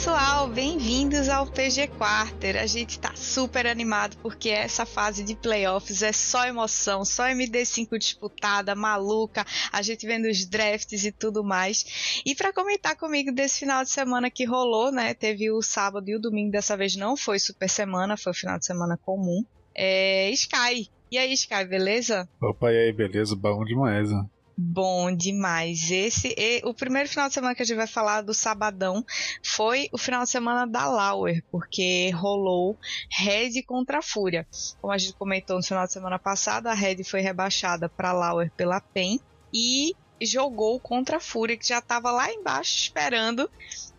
pessoal, bem-vindos ao PG Quarter. A gente tá super animado porque essa fase de playoffs é só emoção, só MD5 disputada, maluca, a gente vendo os drafts e tudo mais. E para comentar comigo desse final de semana que rolou, né? Teve o sábado e o domingo, dessa vez não foi super semana, foi o final de semana comum. É Sky. E aí, Sky, beleza? Opa, e aí, beleza? Bom demais, né? Bom demais. Esse, e, o primeiro final de semana que a gente vai falar do sabadão foi o final de semana da Lauer, porque rolou Red contra Fúria. Como a gente comentou no final de semana passado, a Red foi rebaixada para Lauer pela PEN e jogou contra a Fúria, que já estava lá embaixo esperando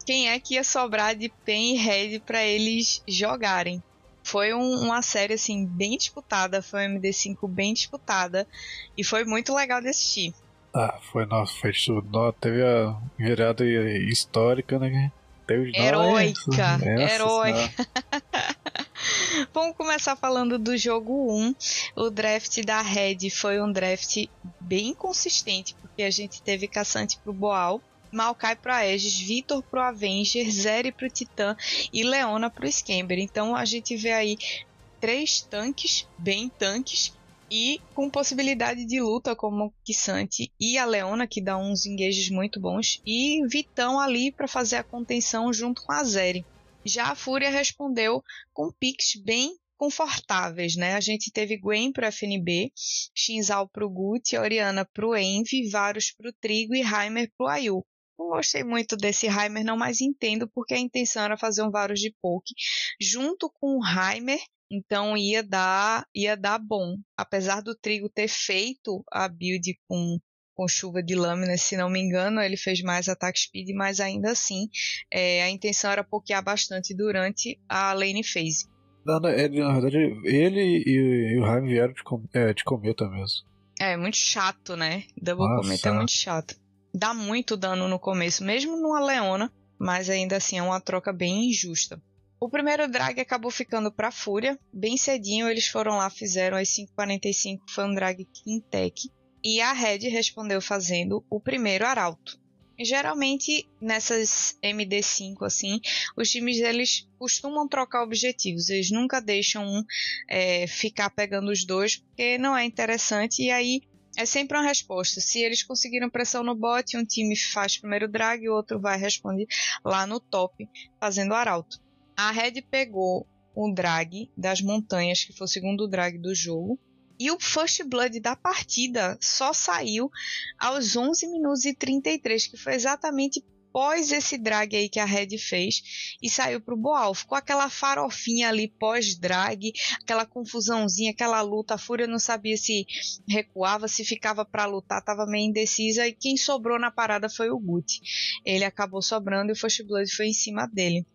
quem é que ia sobrar de PEN e Red para eles jogarem. Foi um, uma série assim bem disputada, foi uma MD5 bem disputada e foi muito legal de assistir. Ah, foi, nossa, foi tudo. Teve a virada histórica, né? Teve, heróica, heróica. Vamos começar falando do jogo 1. O draft da Red foi um draft bem consistente, porque a gente teve Caçante pro Boal, Maokai pro Aegis, Vitor pro Avenger, Zeri pro Titã e Leona pro Scamber. Então a gente vê aí três tanques, bem tanques, e com possibilidade de luta como Kissante e a Leona, que dá uns engages muito bons, e Vitão ali para fazer a contenção junto com a Zeri. Já a Fúria respondeu com picks bem confortáveis, né? A gente teve Gwen pro FNB, Shinzal pro Gut, Oriana pro Envy, Varus pro Trigo e Heimer pro Ayu. Não gostei muito desse Heimer, não, mas entendo porque a intenção era fazer um Varus de poke junto com o Heimer então ia dar, ia dar bom. Apesar do Trigo ter feito a build com, com chuva de lâminas, se não me engano, ele fez mais ataque speed, mas ainda assim é, a intenção era pokear bastante durante a lane phase. Não, não, ele, na verdade, ele e, e o Raim vieram de, com, é, de cometa mesmo. É, muito chato, né? Double Nossa. cometa é muito chato. Dá muito dano no começo, mesmo numa Leona, mas ainda assim é uma troca bem injusta. O primeiro drag acabou ficando para Fúria. Bem cedinho eles foram lá, fizeram as 5:45, foi um drag Quintec. E a Red respondeu fazendo o primeiro Arauto. Geralmente nessas MD5 assim, os times eles costumam trocar objetivos. Eles nunca deixam um é, ficar pegando os dois, porque não é interessante. E aí é sempre uma resposta. Se eles conseguiram pressão no bot, um time faz primeiro drag o outro vai responder lá no top, fazendo arauto. A Red pegou o drag das montanhas, que foi o segundo drag do jogo. E o First Blood da partida só saiu aos 11 minutos e 33, que foi exatamente pós esse drag aí que a Red fez e saiu pro Boal. Ficou aquela farofinha ali pós-drag, aquela confusãozinha, aquela luta. A Fúria não sabia se recuava, se ficava para lutar, tava meio indecisa. E quem sobrou na parada foi o Guti. Ele acabou sobrando e o First Blood foi em cima dele.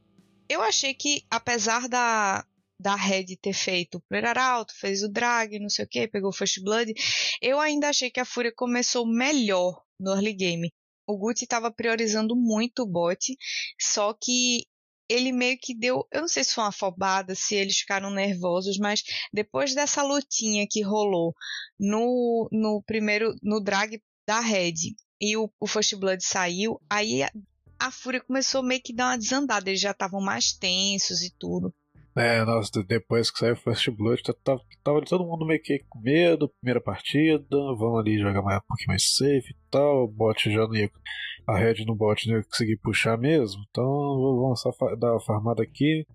Eu achei que, apesar da, da Red ter feito o Prayer Alto, fez o drag, não sei o que, pegou o First Blood, eu ainda achei que a Fúria começou melhor no early game. O Guti estava priorizando muito o bot, só que ele meio que deu, eu não sei se foi uma afobada, se eles ficaram nervosos, mas depois dessa lutinha que rolou no, no primeiro, no drag da Red e o, o First Blood saiu, aí a Fúria começou meio que dar uma desandada. Eles já estavam mais tensos e tudo. É, nossa, depois que saiu o First Blood, tava, tava todo mundo meio que com medo, primeira partida, vamos ali jogar mais, um pouquinho mais safe e tal, o bot já não ia, a Red no bot não ia conseguir puxar mesmo, então vamos dar uma farmada aqui,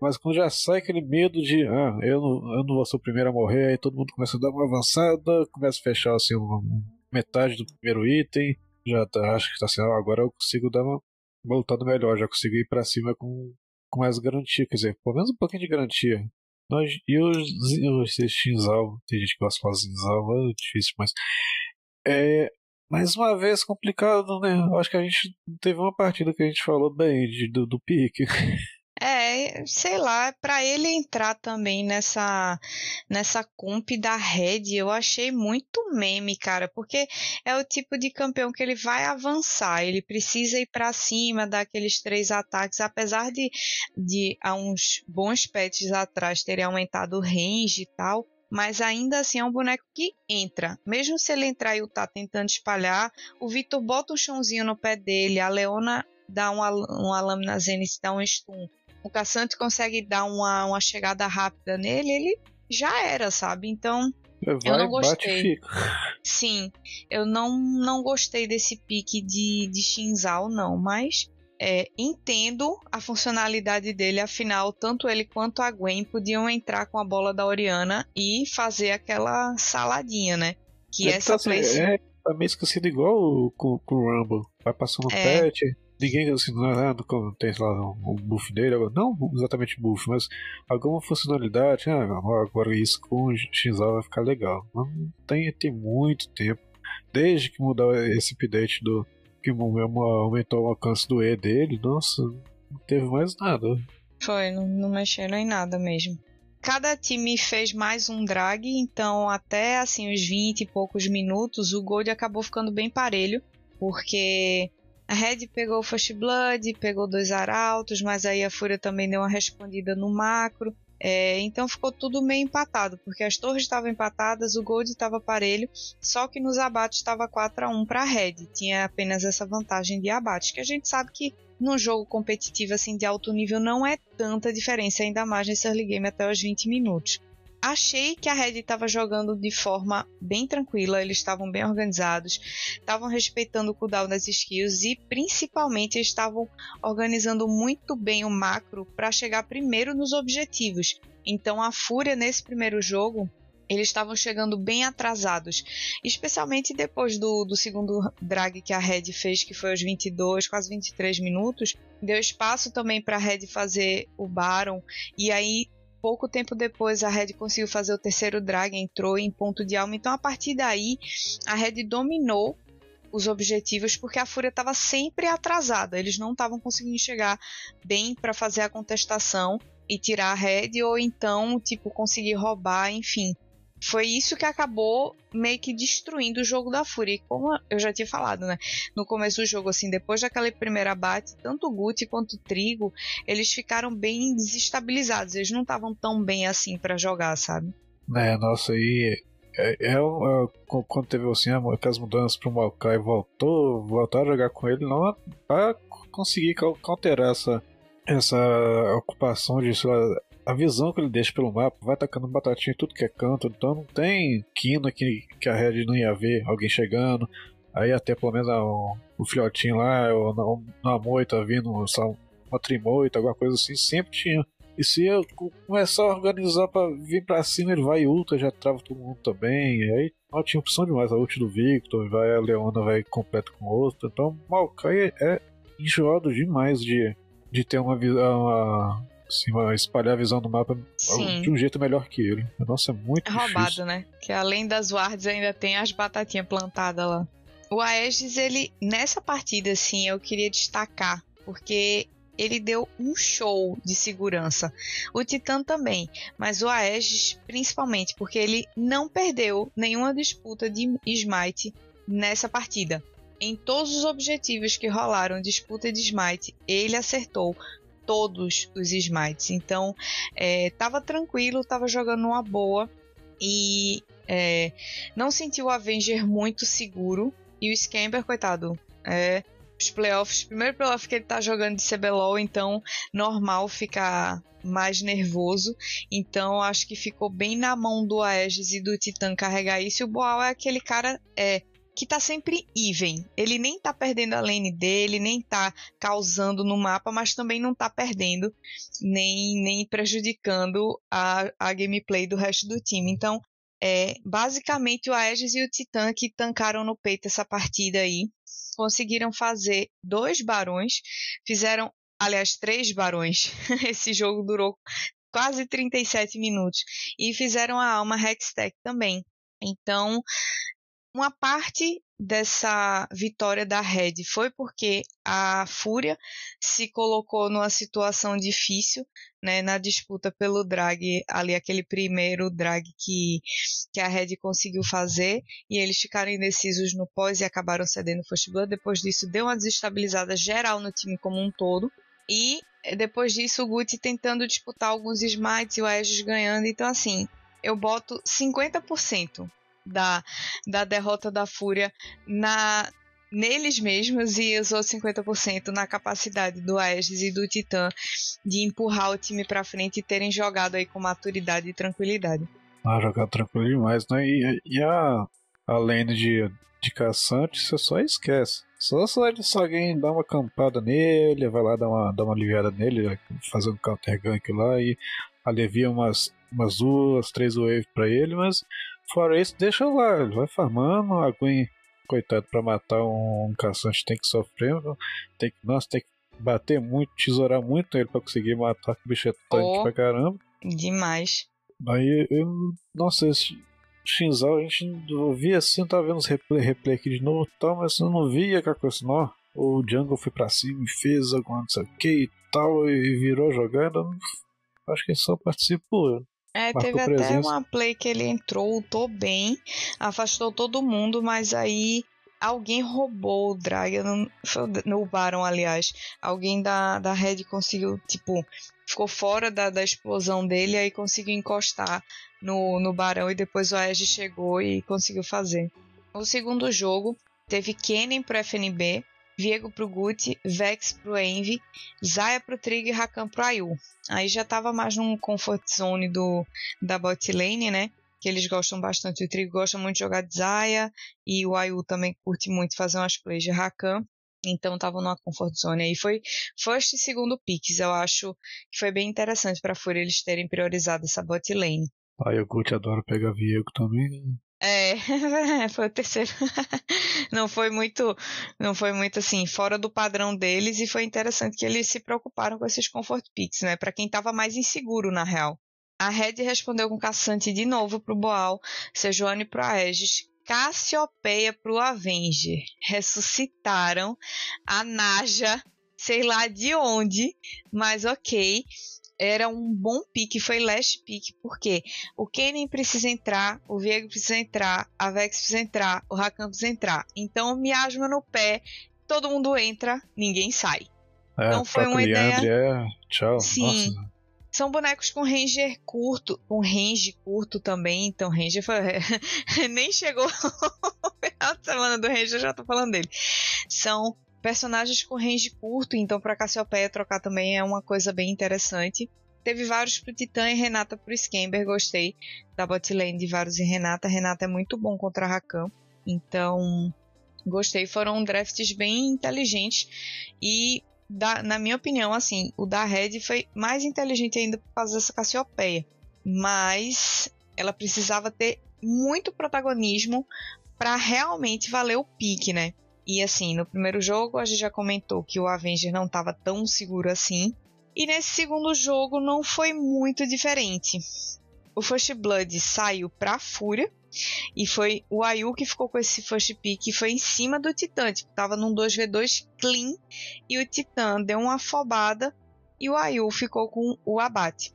mas quando já sai aquele medo de, ah, eu não, eu não vou ser o primeiro a morrer, aí todo mundo começa a dar uma avançada, começa a fechar assim, uma, metade do primeiro item, já tá, acho que tá assim, ah, agora eu consigo dar uma voltando melhor, já consegui ir pra cima com, com mais garantia, quer dizer, pelo menos um pouquinho de garantia. Nós, e os, os Shinzal, tem gente que gosta de falar Shinzal, é difícil, mas. É, mais uma vez complicado, né? Eu acho que a gente teve uma partida que a gente falou bem de, do, do pique. Sei lá, para ele entrar também nessa nessa comp da Red, eu achei muito meme, cara, porque é o tipo de campeão que ele vai avançar, ele precisa ir para cima, dar aqueles três ataques, apesar de, de há uns bons patches atrás terem aumentado o range e tal, mas ainda assim é um boneco que entra. Mesmo se ele entrar e o tá tentando espalhar, o Vitor bota um chãozinho no pé dele, a Leona dá uma, uma lâmina Zenith, dá um stun. O Cassante consegue dar uma, uma chegada rápida nele, ele já era, sabe? Então, Vai, eu não gostei. Sim, eu não, não gostei desse pique de, de Shinzal, não, mas é, entendo a funcionalidade dele, afinal, tanto ele quanto a Gwen podiam entrar com a bola da Oriana e fazer aquela saladinha, né? Que é essa tá, place... é, tá meio esquecido igual com, o Rumble. Vai passando é. patch, ninguém assim, não, é, tem lá um buff dele, não exatamente buff, mas alguma funcionalidade. Ah, agora isso com Shinzal vai ficar legal. Mas tem, tem muito tempo. Desde que mudou esse update do, que aumentou o alcance do E dele, nossa, não teve mais nada. Foi, não, não mexeram em nada mesmo. Cada time fez mais um drag, então até assim os 20 e poucos minutos o Gold acabou ficando bem parelho, porque a Red pegou o First Blood, pegou dois arautos, mas aí a Fúria também deu uma respondida no macro. É, então ficou tudo meio empatado, porque as torres estavam empatadas, o Gold estava parelho, só que nos abates estava 4 a 1 para a Red. Tinha apenas essa vantagem de abates, que a gente sabe que num jogo competitivo assim de alto nível não é tanta diferença, ainda mais nesse early game até os 20 minutos. Achei que a Red estava jogando de forma bem tranquila, eles estavam bem organizados, estavam respeitando o cooldown das skills e principalmente estavam organizando muito bem o macro para chegar primeiro nos objetivos. Então a Fúria nesse primeiro jogo eles estavam chegando bem atrasados, especialmente depois do, do segundo drag que a Red fez, que foi aos 22, quase 23 minutos. Deu espaço também para a Red fazer o Baron, e aí pouco tempo depois a Red conseguiu fazer o terceiro drag, entrou em ponto de alma. Então a partir daí a Red dominou os objetivos porque a Fúria estava sempre atrasada. Eles não estavam conseguindo chegar bem para fazer a contestação e tirar a Red ou então tipo conseguir roubar, enfim foi isso que acabou meio que destruindo o jogo da Fúria. E como eu já tinha falado, né? No começo do jogo, assim, depois daquele primeiro abate, tanto o Guti quanto o Trigo, eles ficaram bem desestabilizados. Eles não estavam tão bem assim para jogar, sabe? É, nossa, aí. É, é, é, quando teve assim, aquelas mudanças pro Maokai voltou, voltar a jogar com ele, não para conseguir counterar essa, essa ocupação de lá, a visão que ele deixa pelo mapa vai tacando batatinha em tudo que é canto, então não tem quina que, que a Red não ia ver alguém chegando. Aí até pelo menos o, o filhotinho lá, ou na, na moita vindo, uma trimoita, alguma coisa assim, sempre tinha. E se eu começar a organizar pra vir pra cima, ele vai ultra, já trava todo mundo também. E aí não tinha opção demais. A ult do Victor, vai a Leona vai completo com outro. Então Maokai é enjoado demais de, de ter uma, uma assim, espalhar a visão do mapa Sim. de um jeito melhor que ele. Nossa, é muito é roubado, difícil. né? Que além das wards ainda tem as batatinhas plantadas lá. O Aegis, ele, nessa partida, assim, eu queria destacar, porque ele deu um show de segurança. O Titã também, mas o Aegis principalmente, porque ele não perdeu nenhuma disputa de Smite nessa partida. Em todos os objetivos que rolaram disputa de Smite, ele acertou todos os smites. Então, é, tava tranquilo, tava jogando uma boa e é, não sentiu o Avenger muito seguro. E o Scamper, coitado, é, os playoffs, primeiro playoff que ele tá jogando de CBLOL, então normal ficar mais nervoso. Então acho que ficou bem na mão do Aegis e do Titan carregar isso. E o Boal é aquele cara é que tá sempre even. Ele nem tá perdendo a lane dele, nem tá causando no mapa, mas também não tá perdendo, nem, nem prejudicando a, a gameplay do resto do time. Então, é, basicamente o Aegis e o Titã que tancaram no peito essa partida aí, conseguiram fazer dois barões, fizeram, aliás, três barões. Esse jogo durou quase 37 minutos e fizeram a alma Hextech também. Então, uma parte dessa vitória da Red foi porque a Fúria se colocou numa situação difícil, né, na disputa pelo drag, ali aquele primeiro drag que, que a Red conseguiu fazer, e eles ficaram indecisos no pós e acabaram cedendo o First Blood. Depois disso, deu uma desestabilizada geral no time como um todo. E depois disso, o Guti tentando disputar alguns smites e o Aegis ganhando. Então, assim, eu boto 50% da, da derrota da Fúria na neles mesmos e outros 50% na capacidade do Aegis e do Titã de empurrar o time para frente e terem jogado aí com maturidade e tranquilidade. Ah, jogar tranquilo demais, né? E, e a, a lane de, de caçante, você só esquece. Só, só alguém dá uma campada nele, vai lá dar uma, dar uma aliviada nele, fazendo counter gank lá e alivia umas, umas duas, três waves pra ele, mas fora isso, deixa lá, ele vai farmando, a Gwen, coitado, pra matar um, um caçante tem que sofrer, tem que, nossa, tem que bater muito, tesourar muito nele pra conseguir matar, que o bicho é tanque oh, pra caramba. Demais. Aí, eu, nossa, esse Shinzal, a gente via assim, tava vendo os replay, replay aqui de novo e tal, mas eu não via que a coisa, não, o Jungle foi pra cima e fez alguma coisa que e tal, e virou jogada, acho que ele só participou. É, teve até uma play que ele entrou, ultou bem, afastou todo mundo, mas aí alguém roubou o drag, não, no Baron, aliás. Alguém da, da Red conseguiu, tipo, ficou fora da, da explosão dele, aí conseguiu encostar no, no Barão e depois o Aegis chegou e conseguiu fazer. O segundo jogo teve Kennen pro FNB, Viego pro Guti, Vex pro Envy, Zaya pro Trig e Rakan pro Ayu. Aí já tava mais num comfort zone do, da bot lane, né? Que eles gostam bastante. O Trig gosta muito de jogar de Zaya e o Ayu também curte muito fazer umas plays de Rakan. Então tava numa comfort zone aí. Foi first e segundo picks. Eu acho que foi bem interessante pra Fúria eles terem priorizado essa bot lane. Aí o Guti adora pegar Viego também. É, foi o terceiro. não foi muito, não foi muito assim fora do padrão deles e foi interessante que eles se preocuparam com esses comfort picks, né? Para quem estava mais inseguro na real. A Red respondeu com Caçante de novo pro Boal, Sejuani pro Aegis, Cassiopeia pro Avenger. Ressuscitaram a Naja, sei lá de onde, mas ok era um bom pique, foi last pick, porque o Kennen precisa entrar, o Viego precisa entrar, a Vex precisa entrar, o Rakan precisa entrar. Então, miasma no pé, todo mundo entra, ninguém sai. É, então foi uma ideia. É... Tchau. Sim. Nossa. São bonecos com ranger curto, com range curto também, então ranger foi... nem chegou o final de semana do ranger, eu já tô falando dele. São personagens com range curto, então para Cassiopeia trocar também é uma coisa bem interessante. Teve vários pro Titã e Renata pro Scamber, gostei da botlane de vários e Renata. Renata é muito bom contra Rakan, então gostei. Foram drafts bem inteligentes e da, na minha opinião, assim, o da Red foi mais inteligente ainda por causa dessa Cassiopeia, mas ela precisava ter muito protagonismo para realmente valer o pique, né? E assim, no primeiro jogo a gente já comentou que o Avenger não estava tão seguro assim. E nesse segundo jogo não foi muito diferente. O First Blood saiu pra Fúria. E foi o Ayu que ficou com esse first pick e foi em cima do Titã. Tipo, tava num 2v2 clean. E o Titã deu uma afobada. E o Ayu ficou com o abate.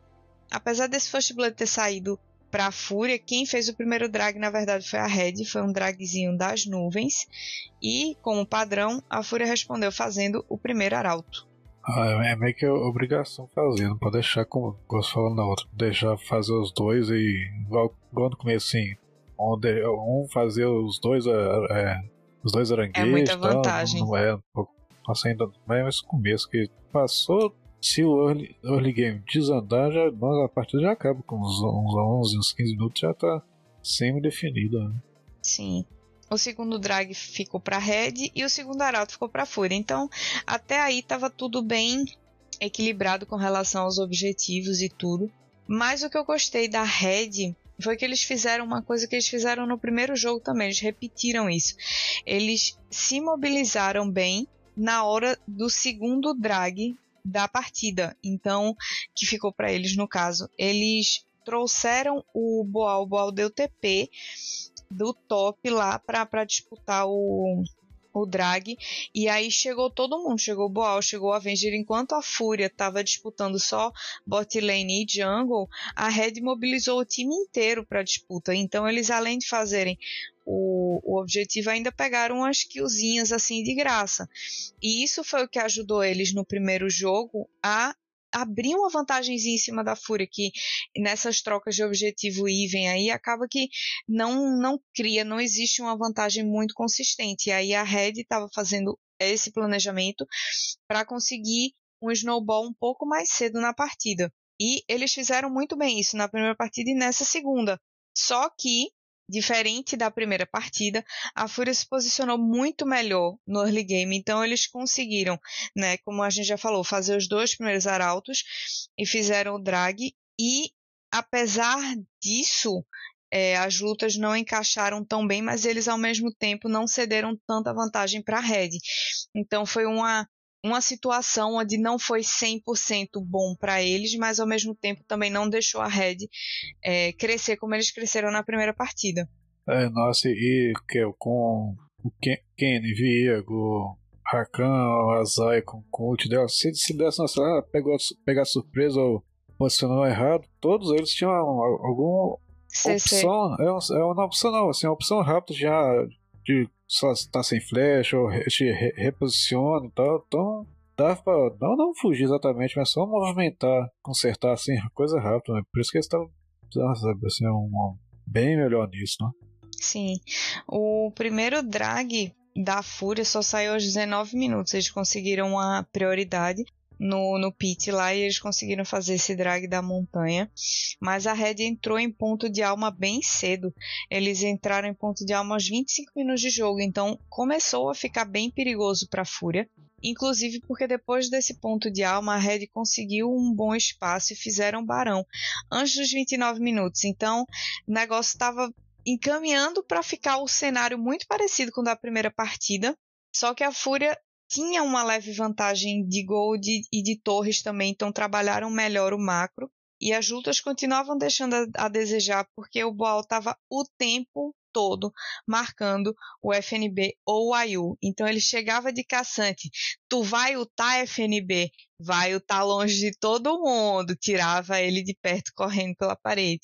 Apesar desse First Blood ter saído para a Fúria, quem fez o primeiro drag na verdade foi a Red, foi um dragzinho das nuvens. E, como padrão, a Fúria respondeu fazendo o primeiro arauto. Ah, é meio que obrigação fazer, não pode deixar como gosto falando na outra, deixar fazer os dois e igual, igual no começo assim, onde um fazer os dois é, é os dois aranguejos. É muita vantagem. Tal, não, é, ainda não é esse começo que passou se o early, early game desandar, já, a partida já acaba com uns, uns 11, uns 15 minutos, já tá semi-definida. Né? Sim. O segundo drag ficou para Red e o segundo arauto ficou para Fúria. Então, até aí tava tudo bem equilibrado com relação aos objetivos e tudo. Mas o que eu gostei da Red foi que eles fizeram uma coisa que eles fizeram no primeiro jogo também. Eles repetiram isso. Eles se mobilizaram bem na hora do segundo drag da partida. Então, que ficou para eles no caso. Eles trouxeram o Boal, o Boal deu TP, do top lá para disputar o, o drag. E aí chegou todo mundo, chegou o Boal, chegou o Avenger, enquanto a Fúria estava disputando só bot lane e jungle, a Red mobilizou o time inteiro para disputa. Então eles além de fazerem o, o objetivo ainda pegaram umas killzinhas assim de graça. E isso foi o que ajudou eles no primeiro jogo a abrir uma vantagem em cima da Fúria, que nessas trocas de objetivo even aí acaba que não, não cria, não existe uma vantagem muito consistente. E aí a Red estava fazendo esse planejamento para conseguir um snowball um pouco mais cedo na partida. E eles fizeram muito bem isso na primeira partida e nessa segunda. Só que Diferente da primeira partida, a Fúria se posicionou muito melhor no early game, então eles conseguiram, né, como a gente já falou, fazer os dois primeiros arautos e fizeram o drag e apesar disso, é, as lutas não encaixaram tão bem, mas eles ao mesmo tempo não cederam tanta vantagem para a Red. Então foi uma uma situação onde não foi 100% bom para eles, mas ao mesmo tempo também não deixou a Red é, crescer como eles cresceram na primeira partida. É, nossa, e que, com o Kenny, Viego, Rakan, Azai com, o ult dela, se, se desse, nossa, ah, pegou, pegar surpresa ou posicionou errado, todos eles tinham alguma opção, é, é uma opção não, assim, uma opção rápida já de só tá sem flecha ou te reposiciona e tal. Então dá pra não, não fugir exatamente, mas só movimentar, consertar assim, coisa rápida. Né? Por isso que eles estavam assim, um, bem melhor nisso, né? Sim. O primeiro drag da Fúria só saiu aos 19 minutos. Eles conseguiram uma prioridade no, no pit lá e eles conseguiram fazer esse drag da montanha. Mas a Red entrou em ponto de alma bem cedo. Eles entraram em ponto de alma aos 25 minutos de jogo, então começou a ficar bem perigoso para a Fúria. Inclusive porque depois desse ponto de alma, a Red conseguiu um bom espaço e fizeram barão antes dos 29 minutos. Então, o negócio estava encaminhando para ficar o cenário muito parecido com o da primeira partida. Só que a Fúria tinha uma leve vantagem de gold e de torres também, então trabalharam melhor o macro. E as lutas continuavam deixando a, a desejar, porque o Boal estava o tempo todo marcando o FNB ou o AIU. Então ele chegava de caçante, tu vai ultar FNB, vai ultar longe de todo mundo, tirava ele de perto correndo pela parede.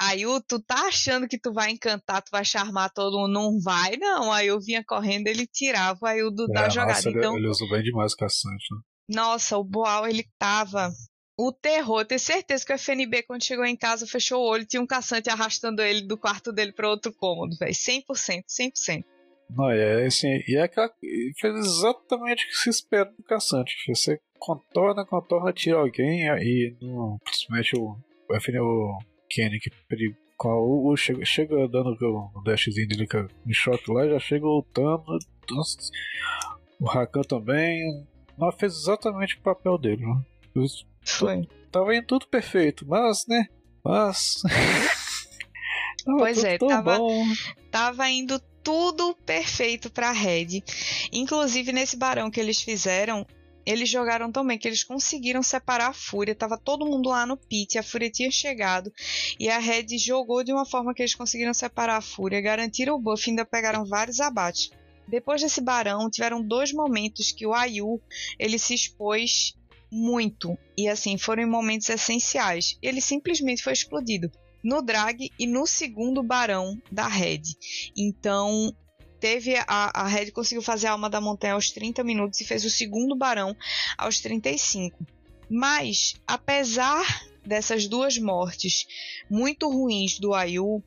AIU, tu tá achando que tu vai encantar, tu vai charmar todo mundo, não vai não. Aí eu vinha correndo, ele tirava o AIU do, é, da jogada. Nossa, então, ele, ele usou bem demais o caçante. Né? Nossa, o Boal ele tava o terror. Tenho certeza que o FNB, quando chegou em casa, fechou o olho tinha um caçante arrastando ele do quarto dele para outro cômodo, velho. 100%, 100%. Não, é assim, e é aquela, fez exatamente o que se espera do caçante. Você contorna, contorna, tira alguém e no, principalmente o, o FNB, o Kenny, que o, o, chega, chega dando o dashzinho dele em choque lá, já chega lutando. O Rakan também. Não fez exatamente o papel dele, né? Tava indo tudo perfeito, mas, né? Mas. pois é, tava, tava indo tudo perfeito pra Red. Inclusive, nesse barão que eles fizeram, eles jogaram tão bem que eles conseguiram separar a Fúria. Tava todo mundo lá no pit, a Fúria tinha chegado. E a Red jogou de uma forma que eles conseguiram separar a Fúria, garantiram o buff e ainda pegaram vários abates. Depois desse barão, tiveram dois momentos que o Ayu ele se expôs muito. E assim, foram em momentos essenciais. Ele simplesmente foi explodido no drag e no segundo barão da Red. Então, teve a, a Red conseguiu fazer a alma da montanha aos 30 minutos e fez o segundo barão aos 35. Mas, apesar dessas duas mortes muito ruins do Ayu,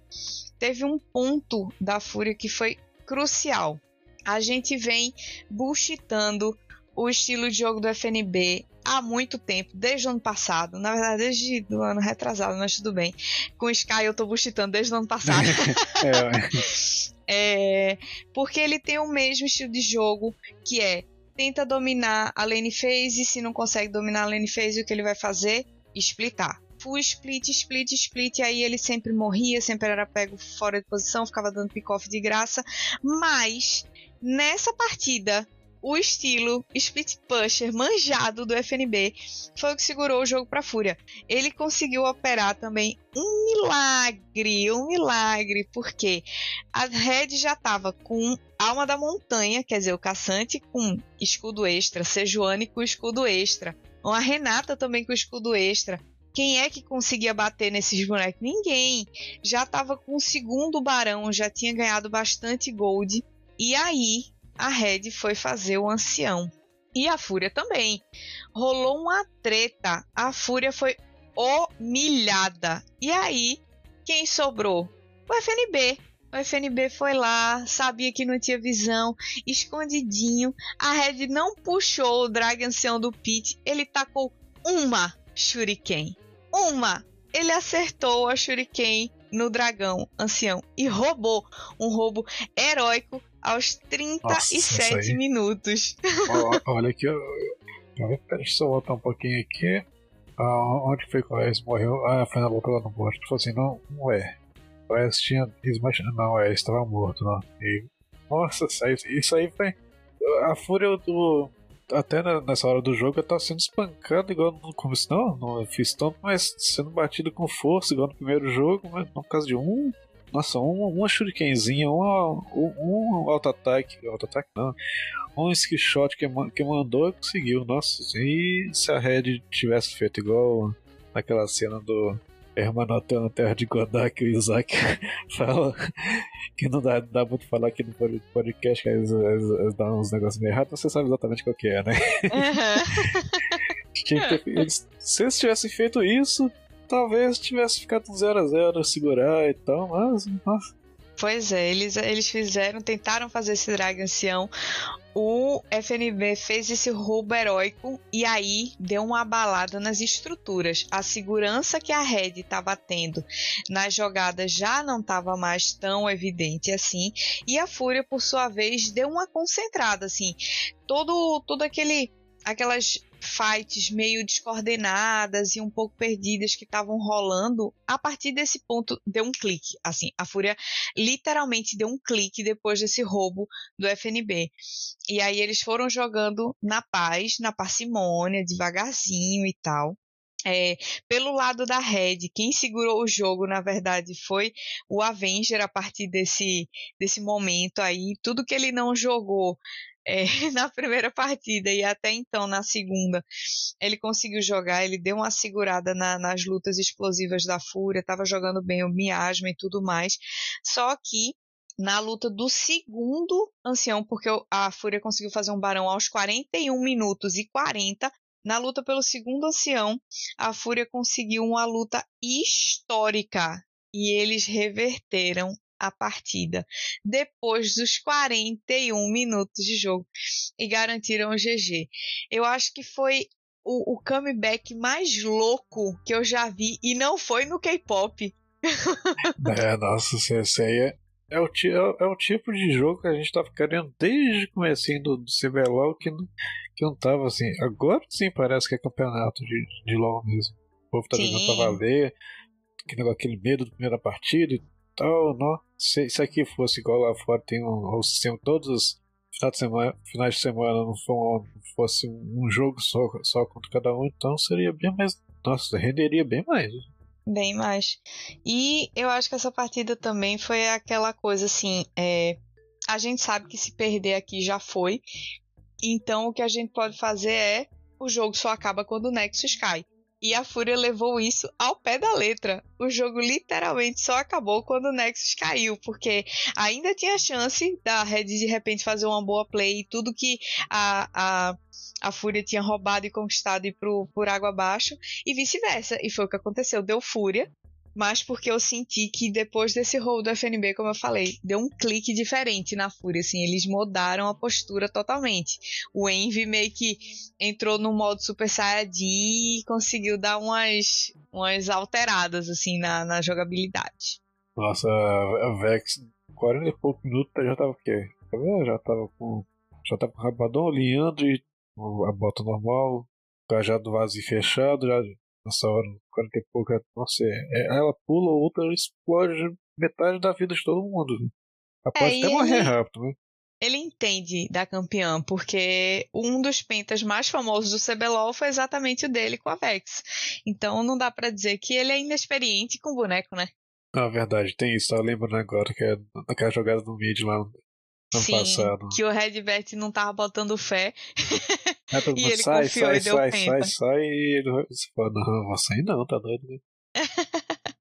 teve um ponto da Fúria que foi crucial. A gente vem bullshitando o estilo de jogo do FNB há muito tempo, desde o ano passado. Na verdade, desde o ano retrasado, mas tudo bem. Com o Sky eu tô buchitando desde o ano passado. é, porque ele tem o mesmo estilo de jogo que é tenta dominar a lane phase, se não consegue dominar a lane phase, o que ele vai fazer? Splitar. Full split, split, split, e aí ele sempre morria, sempre era pego fora de posição, ficava dando pick-off de graça. Mas nessa partida o estilo split pusher manjado do FNB foi o que segurou o jogo para Fúria. Ele conseguiu operar também um milagre, um milagre, porque a Red já estava com Alma da Montanha, quer dizer, o caçante com escudo extra, Sejuani com escudo extra, a Renata também com escudo extra. Quem é que conseguia bater nesses bonecos? Ninguém. Já estava com o segundo barão, já tinha ganhado bastante gold. E aí a Red foi fazer o ancião. E a Fúria também. Rolou uma treta. A Fúria foi humilhada. E aí, quem sobrou? O FNB. O FNB foi lá, sabia que não tinha visão, escondidinho. A Red não puxou o Drag Ancião do Pit, ele tacou uma Shuriken. Uma! Ele acertou a Shuriken no dragão ancião e roubou um roubo heróico aos 37 Nossa, minutos. Olha aqui, deixa eu voltar um pouquinho aqui. Ah, onde foi que o Ares morreu? Ah, foi na luta lá no morto. Tipo assim, não, não é. O Ares tinha desmanchado. Não, é, estava morto, não. E, nossa, isso aí foi. A fúria do. Até nessa hora do jogo eu tava sendo espancado igual no começo. Não, não fiz tanto, mas sendo batido com força, igual no primeiro jogo, mas no caso de um, nossa, uma, uma shurikenzinha, uma, um, um auto-ataque, auto-ataque não, um skill shot que, que mandou conseguiu. Nossa, e se a Red tivesse feito igual naquela cena do Hermanotão na Terra de Godá que o Isaac fala que não dá, dá muito falar aqui no podcast, que às vezes dá uns negócios meio errados, você sabe exatamente qual que é, né? Uhum. eles, se eles tivessem feito isso, talvez tivesse ficado 0 a 0 segurar e tal, mas. Nossa. Pois é, eles, eles fizeram, tentaram fazer esse drag ancião. O FNB fez esse roubo heróico e aí deu uma abalada nas estruturas. A segurança que a Red estava tendo nas jogadas já não estava mais tão evidente assim. E a Fúria, por sua vez, deu uma concentrada assim. Todo, todo aquele aquelas fights meio descoordenadas e um pouco perdidas que estavam rolando, a partir desse ponto deu um clique. Assim, a Fúria literalmente deu um clique depois desse roubo do FNB. E aí eles foram jogando na paz, na parcimônia, devagarzinho e tal. É, pelo lado da Red, quem segurou o jogo, na verdade, foi o Avenger a partir desse, desse momento aí. Tudo que ele não jogou é, na primeira partida e até então na segunda ele conseguiu jogar, ele deu uma segurada na, nas lutas explosivas da Fúria, estava jogando bem o miasma e tudo mais. Só que na luta do segundo ancião, porque a Fúria conseguiu fazer um barão aos 41 minutos e 40. Na luta pelo segundo ancião, a Fúria conseguiu uma luta histórica e eles reverteram a partida depois dos 41 minutos de jogo e garantiram o GG. Eu acho que foi o, o comeback mais louco que eu já vi e não foi no K-pop. é, nossa, esse aí é, é, o, é, é, o tipo de jogo que a gente tava querendo desde o começo do, do CBLOL que não, que não tava assim. Agora sim parece que é campeonato de, de LOL mesmo. O povo tá jogando pra valer, aquele, aquele medo da primeira partida e tal, não. Se isso aqui fosse igual lá fora, tem um, sistema, todos os finais de semana, finais de semana não, for, fosse um jogo só, só contra cada um, então seria bem mais. Nossa, renderia bem mais. Bem mais. E eu acho que essa partida também foi aquela coisa assim. É, a gente sabe que se perder aqui já foi. Então o que a gente pode fazer é. O jogo só acaba quando o Nexus cai. E a Fúria levou isso ao pé da letra. O jogo literalmente só acabou quando o Nexus caiu, porque ainda tinha chance da Red de repente fazer uma boa play e tudo que a, a, a Fúria tinha roubado e conquistado pro, por água abaixo, e vice-versa. E foi o que aconteceu. Deu Fúria, mas porque eu senti que depois desse rol do FNB, como eu falei, deu um clique diferente na Fúria, assim, eles mudaram a postura totalmente. O Envy meio que entrou no modo Super Saiyajin e conseguiu dar umas, umas alteradas, assim, na, na jogabilidade. Nossa, a Vex, 40 e poucos minutos, já tava o quê? Já tava com. Já tava com o rabadão, Leandre, a bota normal, cajado vazio fechado, já nessa hora, 40 e pouco, nossa, é, ela pula, outra explode metade da vida de todo mundo. Ela pode é, até morrer rápido, né? ele entende da campeã, porque um dos pentas mais famosos do CBLOL foi exatamente o dele com a Vex. Então não dá para dizer que ele é inexperiente com boneco, né? Na ah, verdade, tem isso, eu lembro agora que é naquela jogada do mid lá ano Sim, passado. que o Redbert não tava botando fé. É, todo e ele sai, confiou sai, e deu sai, penta. sai, sai, e ele não, você aí não, tá doido, né?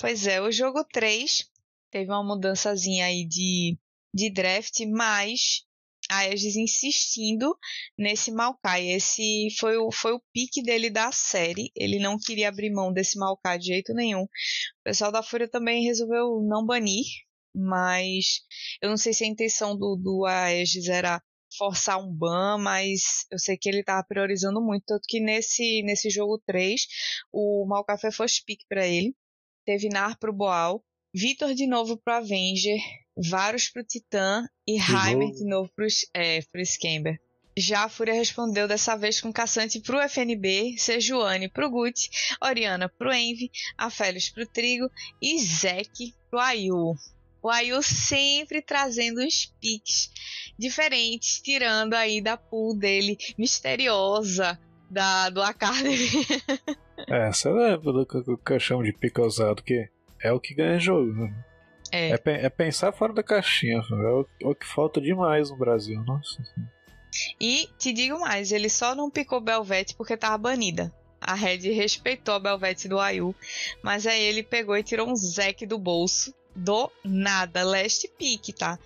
Pois é, o jogo 3 teve uma mudançazinha aí de, de draft, mas a Aegis insistindo nesse Maokai. Esse foi o, foi o pique dele da série. Ele não queria abrir mão desse Maokai de jeito nenhum. O pessoal da Fúria também resolveu não banir, mas eu não sei se a intenção do, do Aegis era forçar um ban, mas eu sei que ele tava priorizando muito, tanto que nesse, nesse jogo 3, o Maokai foi pick para ele. Teve Nar pro Boal, Vitor de novo pro Avenger, Varus pro Titã e Heimer de novo pro, é, pro Scamber. Já a Fúria respondeu dessa vez com Caçante pro FNB, Sejuani pro Gut, Oriana pro Envy, Afélios pro Trigo e Zek pro Ayu. O Ayu sempre trazendo uns piques diferentes, tirando aí da pool dele misteriosa da, do Academy. É, você lembra do que eu chamo de pica ousado, que é o que ganha jogo, né? É, É, é pensar fora da caixinha, é o, é o que falta demais no Brasil, nossa. E te digo mais, ele só não picou Belvete porque tava banida. A Red respeitou a Belvete do Ayu, mas aí ele pegou e tirou um Zek do bolso. Do nada, last pick, tá?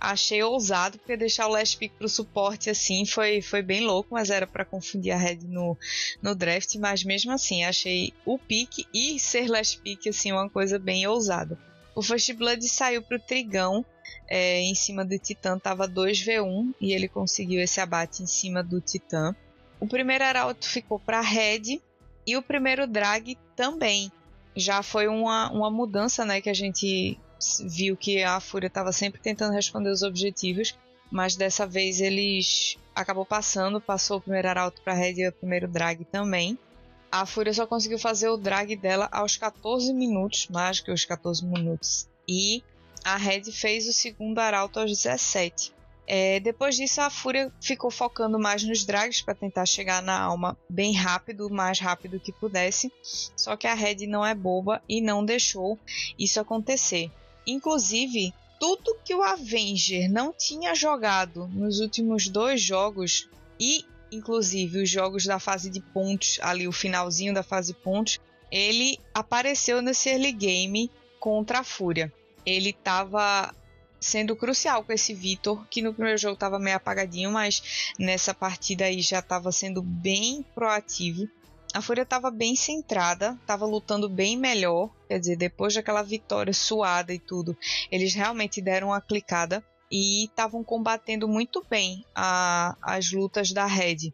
Achei ousado, porque deixar o last pick pro suporte assim foi, foi bem louco, mas era pra confundir a Red no, no draft. Mas mesmo assim, achei o pick e ser last pick assim uma coisa bem ousada. O First Blood saiu pro Trigão, é, em cima do Titã tava 2v1 e ele conseguiu esse abate em cima do Titã. O primeiro arauto ficou para Red e o primeiro drag também. Já foi uma, uma mudança, né, que a gente viu que a Fúria estava sempre tentando responder os objetivos, mas dessa vez eles acabou passando, passou o primeiro arauto para Red e o primeiro drag também. A Fúria só conseguiu fazer o drag dela aos 14 minutos, mais que os 14 minutos. E a Red fez o segundo arauto aos 17. É, depois disso, a Fúria ficou focando mais nos drags para tentar chegar na alma bem rápido, mais rápido que pudesse. Só que a Red não é boba e não deixou isso acontecer. Inclusive, tudo que o Avenger não tinha jogado nos últimos dois jogos e inclusive os jogos da fase de pontos, ali o finalzinho da fase de pontos, ele apareceu nesse early game contra a Fúria. Ele estava sendo crucial com esse Vitor, que no primeiro jogo estava meio apagadinho, mas nessa partida aí já estava sendo bem proativo. A Fúria estava bem centrada, estava lutando bem melhor, quer dizer, depois daquela vitória suada e tudo, eles realmente deram uma clicada e estavam combatendo muito bem a- as lutas da Red.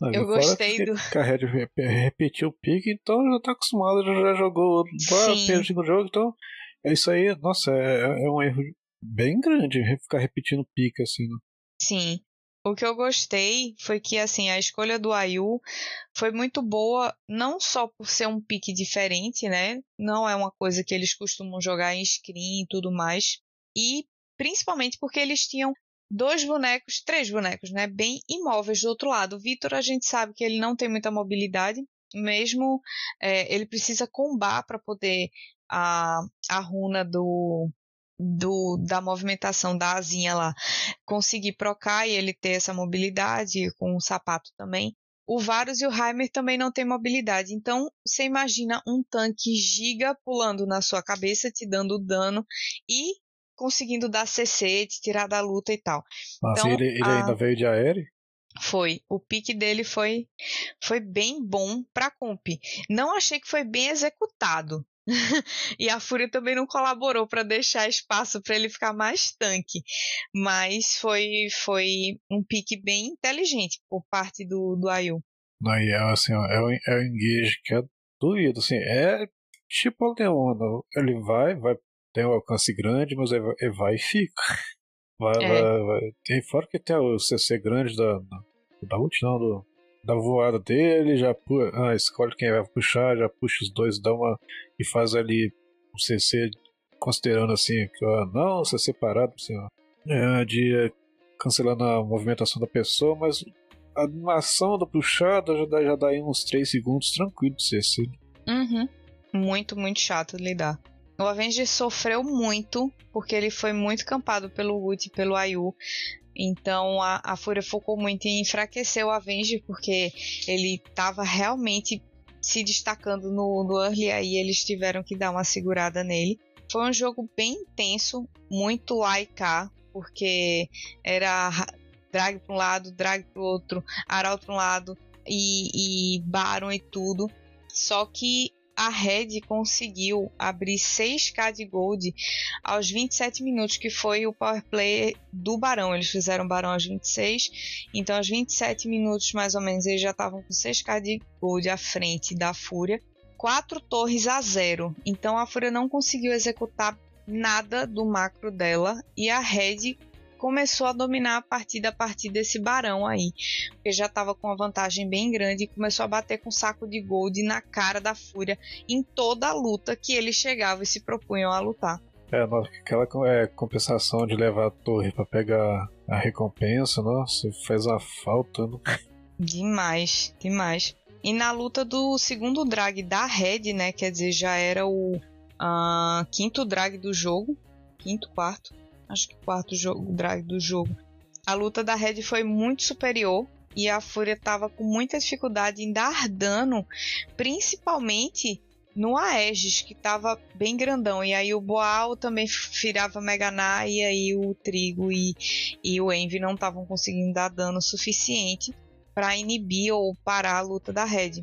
Não, Eu gostei do- a Red rep- repetiu o pique, então já tá acostumado, já, já jogou Sim. perde no jogo, então é isso aí, nossa, é, é um erro bem grande ficar repetindo pique assim. né? Sim. O que eu gostei foi que assim a escolha do Ayu foi muito boa, não só por ser um pique diferente, né? Não é uma coisa que eles costumam jogar em screen e tudo mais. E principalmente porque eles tinham dois bonecos, três bonecos, né? Bem imóveis do outro lado. O Vitor a gente sabe que ele não tem muita mobilidade, mesmo é, ele precisa combar para poder a, a runa do, do da movimentação da asinha lá conseguir procar e ele ter essa mobilidade com o sapato também. O Varus e o Heimer também não têm mobilidade. Então, você imagina um tanque giga pulando na sua cabeça, te dando dano e conseguindo dar CC, te tirar da luta e tal. Nossa, Então, ele, ele a- ainda veio de aéreo? Foi. O pique dele foi, foi bem bom pra comp. Não achei que foi bem executado. e a Fúria também não colaborou pra deixar espaço pra ele ficar mais tanque. Mas foi, foi um pique bem inteligente por parte do, do Ayu. Não, e é assim, ó, é o, é o engage que é doído, assim, é tipo Leona, ele vai, vai tem um alcance grande, mas ele vai, ele vai e fica. Vai, É. vai, vai. Tem fora que tem o CC grande da, da, da ult, não, do, da voada dele, já pu ah, escolhe quem vai puxar, já puxa os dois, dá uma e faz ali um CC considerando assim, que ó, não, CC parado, assim, ó. é, de cancelando a movimentação da pessoa, mas a animação da puxada já dá, já dá aí uns 3 segundos tranquilo de assim. Uhum. Muito, muito chato de lidar. O Avenger sofreu muito, porque ele foi muito campado pelo Wood e pelo Ayu. Então a, a Fúria focou muito em enfraquecer o Avenger, porque ele estava realmente se destacando no, no early, aí eles tiveram que dar uma segurada nele. Foi um jogo bem intenso, muito AIK, porque era drag para um lado, drag para o outro, Arauto para um lado e, e Baron e tudo. Só que a Red conseguiu abrir 6k de gold aos 27 minutos, que foi o power play do Barão. Eles fizeram Barão aos 26, então aos 27 minutos mais ou menos eles já estavam com 6k de gold à frente da Fúria. 4 torres a 0. Então a Fúria não conseguiu executar nada do macro dela e a Red começou a dominar a partida a partir desse barão aí. Porque já estava com uma vantagem bem grande e começou a bater com saco de gold na cara da Fúria em toda a luta que eles chegavam e se propunham a lutar. É, aquela é, compensação de levar a torre para pegar a recompensa, nossa, faz uma falta. Né? Demais, demais. E na luta do segundo drag da Red, né? Quer dizer, já era o uh, quinto drag do jogo. Quinto, quarto acho que quarto jogo, drag do jogo. A luta da Red foi muito superior e a Fúria estava com muita dificuldade em dar dano, principalmente no Aegis, que estava bem grandão. E aí o Boal também virava Meganá e aí o Trigo e, e o Envy não estavam conseguindo dar dano suficiente para inibir ou parar a luta da Red.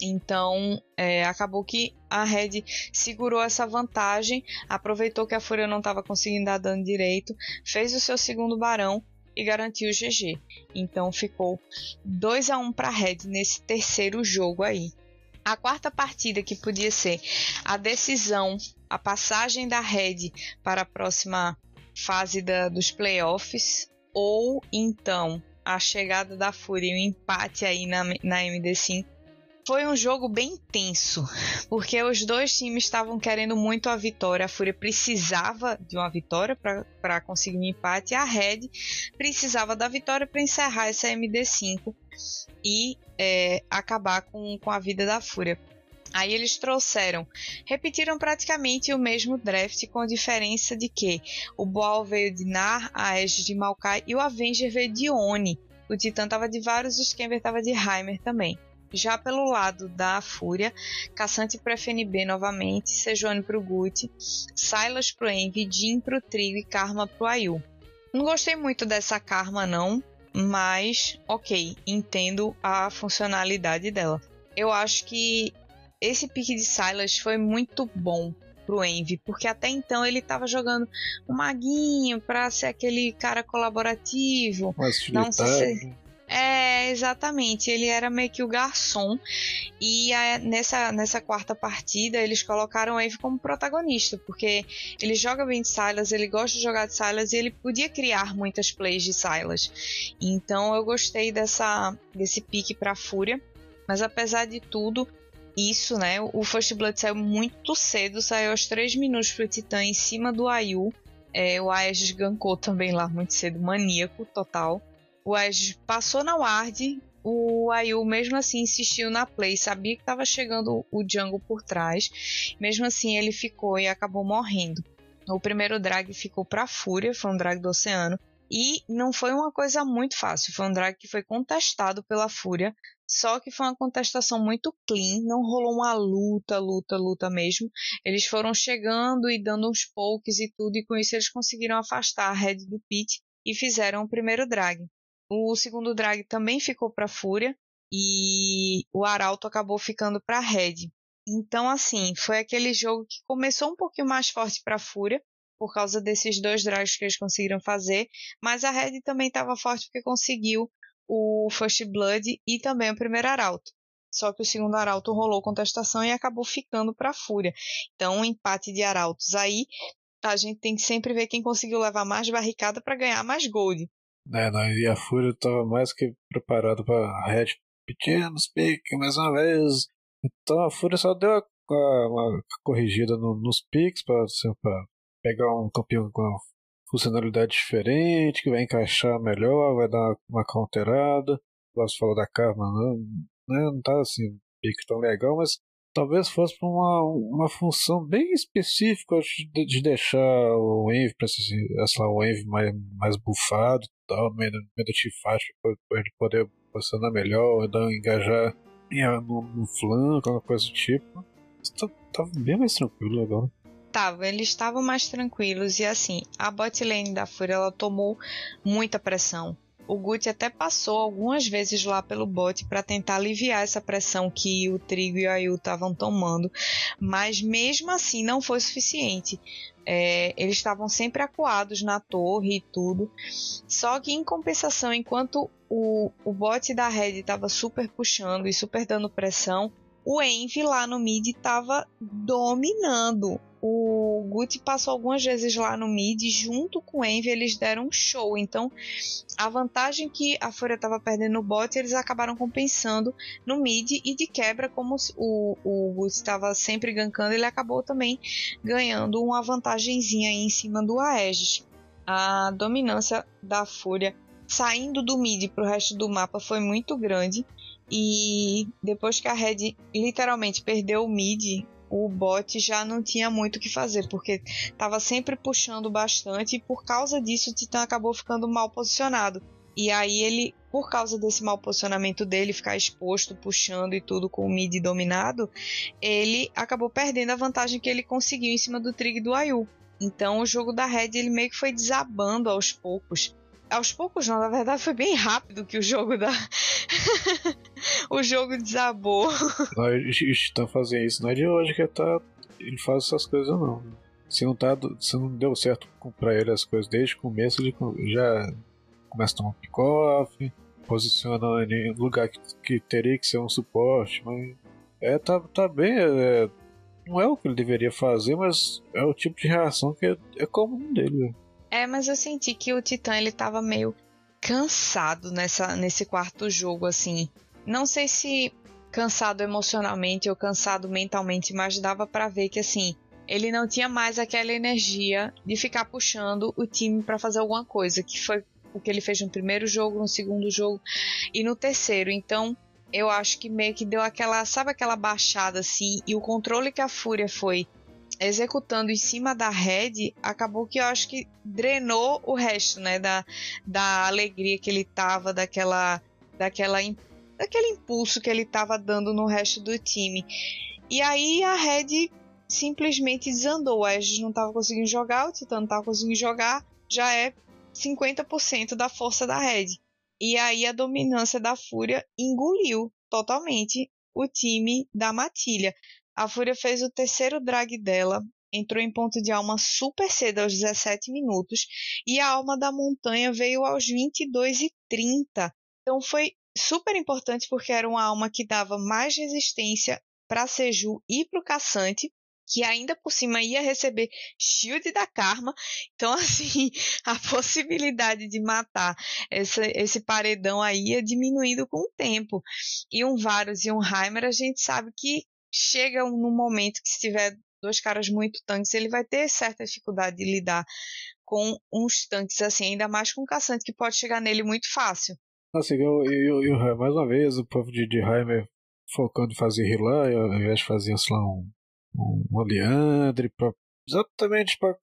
Então, é, acabou que a Red segurou essa vantagem, aproveitou que a Fúria não estava conseguindo dar dano direito, fez o seu segundo barão e garantiu o GG. Então, ficou 2 a 1 para a Red nesse terceiro jogo aí. A quarta partida, que podia ser a decisão, a passagem da Red para a próxima fase da, dos playoffs, ou então a chegada da Fúria e o um empate aí na, na MD5 foi um jogo bem tenso, porque os dois times estavam querendo muito a vitória. A Fúria precisava de uma vitória para conseguir um empate, e a Red precisava da vitória para encerrar essa MD5 e é, acabar com, com a vida da Fúria. Aí eles trouxeram, repetiram praticamente o mesmo draft, com a diferença de que o Boal veio de Nar, a Aegis de Maokai e o Avenger veio de Oni. O Titã estava de vários, o Scamber estava de Heimer também. Já pelo lado da Fúria, Caçante pro FNB novamente, Sejuani pro Gucci, Silas pro Envy, Jin pro Trigo e Karma pro Ayu. Não gostei muito dessa Karma não, mas ok, entendo a funcionalidade dela. Eu acho que esse pique de Silas foi muito bom pro Envy, porque até então ele tava jogando um maguinho para ser aquele cara colaborativo, não se, é, exatamente. Ele era meio que o garçom. E a, nessa, nessa quarta partida, eles colocaram Eve como protagonista, porque ele joga bem de Silas, ele gosta de jogar de Silas e ele podia criar muitas plays de Silas. Então eu gostei dessa, desse pique pra Fúria. Mas apesar de tudo, isso, né? O First Blood saiu muito cedo, saiu aos 3 minutos pro Titã em cima do Ayu. É, o Aegis gankou também lá muito cedo, maníaco total. O Ash passou na ward, o Ayu mesmo assim insistiu na play, sabia que estava chegando o Jungle por trás, mesmo assim ele ficou e acabou morrendo. O primeiro drag ficou para Fúria, foi um drag do oceano, e não foi uma coisa muito fácil, foi um drag que foi contestado pela Fúria, só que foi uma contestação muito clean, não rolou uma luta, luta, luta mesmo. Eles foram chegando e dando uns pokes e tudo, e com isso eles conseguiram afastar a Red do pit e fizeram o primeiro drag. O segundo drag também ficou para Fúria e o Arauto acabou ficando para Red. Então, assim, foi aquele jogo que começou um pouquinho mais forte para Fúria, por causa desses dois drags que eles conseguiram fazer, mas a Red também estava forte porque conseguiu o First Blood e também o primeiro Arauto. Só que o segundo Arauto rolou contestação e acabou ficando para Fúria. Então, um empate de Arautos aí, a gente tem que sempre ver quem conseguiu levar mais barricada para ganhar mais gold. É, não, e a Fúria estava mais que preparado para Red pedir nos piques mais uma vez. Então a Fúria só deu uma, uma corrigida no, nos piques para pegar um campeão com funcionalidade diferente, que vai encaixar melhor, vai dar uma counterada. Você falou da Karma, né? não tá assim, pique tão legal, mas talvez fosse para uma, uma função bem específica de, de deixar o Envy para essa Envy mais, mais bufado tal, no meio, meio teamfight, para ele poder posicionar melhor, dar, engajar no, no flanco, alguma coisa do tipo. Tá, tava bem mais tranquilo agora. Tava, eles estavam mais tranquilos e assim, a bot lane da Fúria ela tomou muita pressão. O Gucci até passou algumas vezes lá pelo bot para tentar aliviar essa pressão que o Trigo e a Ayu estavam tomando, mas mesmo assim não foi suficiente. É, eles estavam sempre acuados na torre e tudo. Só que em compensação, enquanto o, o bot da Red estava super puxando e super dando pressão, o Envy lá no mid estava dominando o Guti passou algumas vezes lá no mid, junto com o Envy eles deram um show. Então, a vantagem que a Fúria estava perdendo no bot, eles acabaram compensando no mid e de quebra, como o, o Guti estava sempre gankando, ele acabou também ganhando uma vantagenzinha em cima do Aegis. A dominância da Fúria saindo do mid para o resto do mapa foi muito grande. E depois que a Red literalmente perdeu o mid, o bot já não tinha muito o que fazer, porque estava sempre puxando bastante e por causa disso o Titã acabou ficando mal posicionado. E aí ele, por causa desse mau posicionamento dele, ficar exposto, puxando e tudo com o mid dominado, ele acabou perdendo a vantagem que ele conseguiu em cima do Trig do Ayu. Então o jogo da Red ele meio que foi desabando aos poucos aos poucos não, na verdade foi bem rápido que o jogo da o jogo desabou. Nós estamos fazendo isso, não é de hoje que tá ele faz essas coisas não. Se não tá, se não deu certo para ele as coisas desde o começo, ele já começa a tomar pick-off, posiciona em lugar que, que, teria que ser um suporte, mas é tá, tá bem, é, não é o que ele deveria fazer, mas é o tipo de reação que é, é comum dele. É, mas eu senti que o Titã ele tava meio cansado nessa, nesse quarto jogo, assim. Não sei se cansado emocionalmente ou cansado mentalmente, mas dava para ver que, assim, ele não tinha mais aquela energia de ficar puxando o time para fazer alguma coisa, que foi o que ele fez no primeiro jogo, no segundo jogo e no terceiro. Então, eu acho que meio que deu aquela, sabe aquela baixada assim, e o controle que a Fúria foi executando em cima da Red, acabou que eu acho que drenou o resto, né, da, da alegria que ele tava, daquela daquela daquele impulso que ele tava dando no resto do time. E aí a Red simplesmente desandou. O Aegis não tava conseguindo jogar, o Titã não tava conseguindo jogar, já é 50% da força da Red. E aí a dominância da Fúria engoliu totalmente o time da Matilha. A Fúria fez o terceiro drag dela, entrou em ponto de alma super cedo aos 17 minutos e a alma da montanha veio aos 22 e 30. Então foi super importante porque era uma alma que dava mais resistência para Seju e para o caçante, que ainda por cima ia receber shield da Karma. Então, assim, a possibilidade de matar essa, esse paredão aí ia diminuindo com o tempo. E um Varus e um Heimer, a gente sabe que chega num momento que se tiver dois caras muito tanques, ele vai ter certa dificuldade de lidar com uns tanques assim, ainda mais com um caçante que pode chegar nele muito fácil. Assim, eu, eu, eu, mais uma vez, o povo de, de Heimer focando em fazer Rilan, ao invés de fazer sei lá, um, um, um Leandre, pra, exatamente para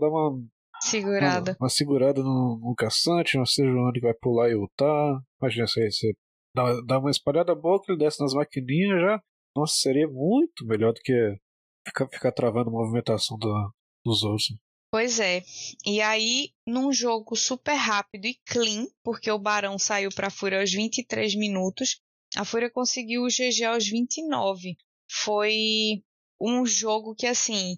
dar uma segurada, uma, uma segurada no, no caçante, não seja onde vai pular e lutar. Imagina se você dá, dá uma espalhada boa que ele desce nas maquininhas já nossa, seria muito melhor do que ficar, ficar travando a movimentação do, dos outros. Pois é. E aí, num jogo super rápido e clean, porque o Barão saiu para a Fúria aos 23 minutos, a Fúria conseguiu o GG aos 29. Foi um jogo que, assim,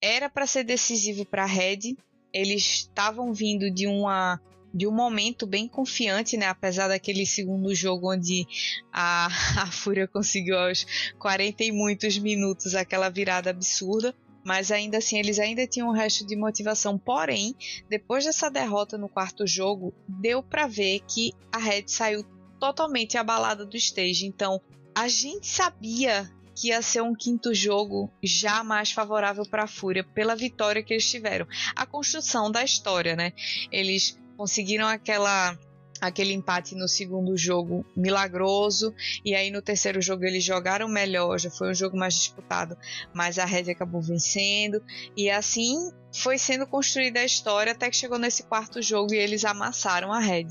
era para ser decisivo para a Red. Eles estavam vindo de uma de um momento bem confiante, né? Apesar daquele segundo jogo onde a, a Fúria conseguiu aos 40 e muitos minutos aquela virada absurda. Mas ainda assim, eles ainda tinham um resto de motivação. Porém, depois dessa derrota no quarto jogo, deu para ver que a Red saiu totalmente abalada do stage. Então, a gente sabia que ia ser um quinto jogo já mais favorável para a Fúria pela vitória que eles tiveram. A construção da história, né? Eles conseguiram aquela aquele empate no segundo jogo milagroso e aí no terceiro jogo eles jogaram melhor, já foi um jogo mais disputado, mas a Red acabou vencendo e assim foi sendo construída a história até que chegou nesse quarto jogo e eles amassaram a Red.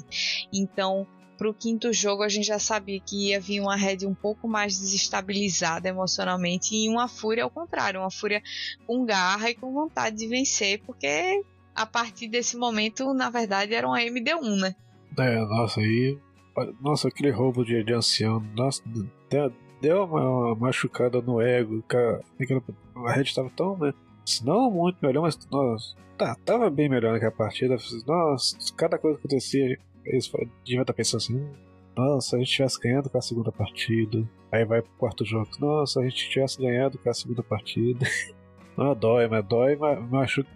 Então para o quinto jogo a gente já sabia que ia vir uma Red um pouco mais desestabilizada emocionalmente e uma Fúria ao contrário, uma Fúria com garra e com vontade de vencer, porque a partir desse momento, na verdade, era uma MD1, né? É, nossa, aí. Nossa, aquele roubo de, de ancião, nossa, deu, deu uma, machucada no ego. Cara, a Red tava tão, né? Não muito melhor, mas nossa, tá, tava bem melhor naquela partida. Nossa, cada coisa que acontecia, eles deviam estar pensando assim: nossa, a gente tivesse ganhado com a segunda partida. Aí vai pro quarto jogo: nossa, a gente tivesse ganhado com a segunda partida. Não, dói, mas dói, mas machuca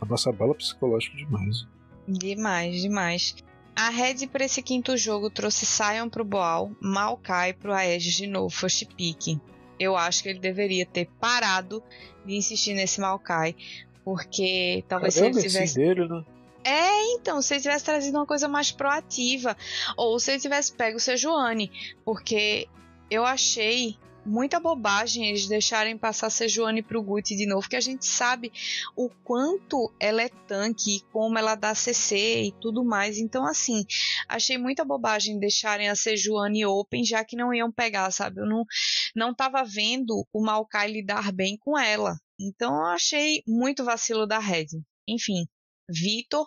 a nossa bola psicológica demais. Demais, demais. A Red para esse quinto jogo trouxe Sion pro Boal, Maokai pro Aegis de novo, first pick. Eu acho que ele deveria ter parado de insistir nesse Maokai, porque talvez Caramba, se ele tivesse. Dele, né? É, então, se ele tivesse trazido uma coisa mais proativa, ou se ele tivesse pego o Sejuani, porque eu achei muita bobagem eles deixarem passar Sejuani pro Guti de novo, que a gente sabe o quanto ela é tanque como ela dá CC e tudo mais. Então, assim, achei muita bobagem deixarem a Sejuani open, já que não iam pegar, sabe? Eu não, não tava vendo o Maokai lidar bem com ela. Então, eu achei muito vacilo da Red. Enfim, Vitor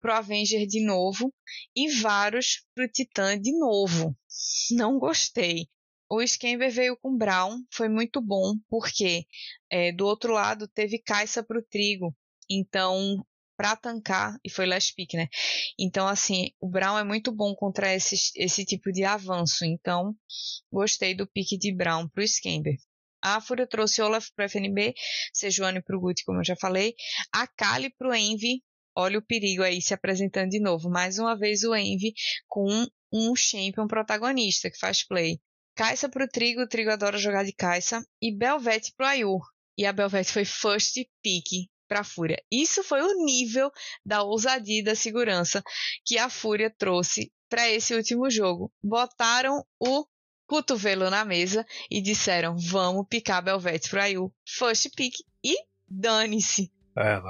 pro Avenger de novo e Varus pro Titã de novo. Não gostei. O Skember veio com Brown, foi muito bom, porque é, do outro lado teve Caixa pro Trigo. Então, para tancar, e foi last pick, né? Então, assim, o Brown é muito bom contra esse, esse tipo de avanço. Então, gostei do pick de Brown pro Skember. A Fúria trouxe Olaf pro FNB, Sejuani pro Guti, como eu já falei. A Kali pro Envy. Olha o perigo aí se apresentando de novo. Mais uma vez o Envy com um champion protagonista que faz play. Caixa pro Trigo, o Trigo adora jogar de Caixa. E Belvete pro Ayur. E a Belvete foi first pick para a Fúria. Isso foi o nível da ousadia e da segurança que a Fúria trouxe para esse último jogo. Botaram o cotovelo na mesa e disseram: vamos picar Belvete pro Ayur. First pick e dane-se. É,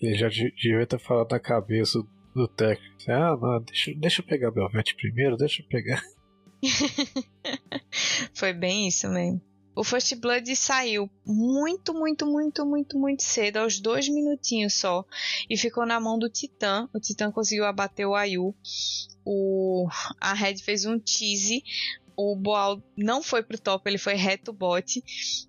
ele já devia ter falado na cabeça do técnico. Ah, não, deixa, deixa eu pegar Belvete primeiro, deixa eu pegar. Foi bem isso mesmo. O First Blood saiu muito, muito, muito, muito, muito cedo, aos dois minutinhos só, e ficou na mão do Titã. O Titã conseguiu abater o Ayu. O... A Red fez um tease. O Boal não foi pro top, ele foi reto bot.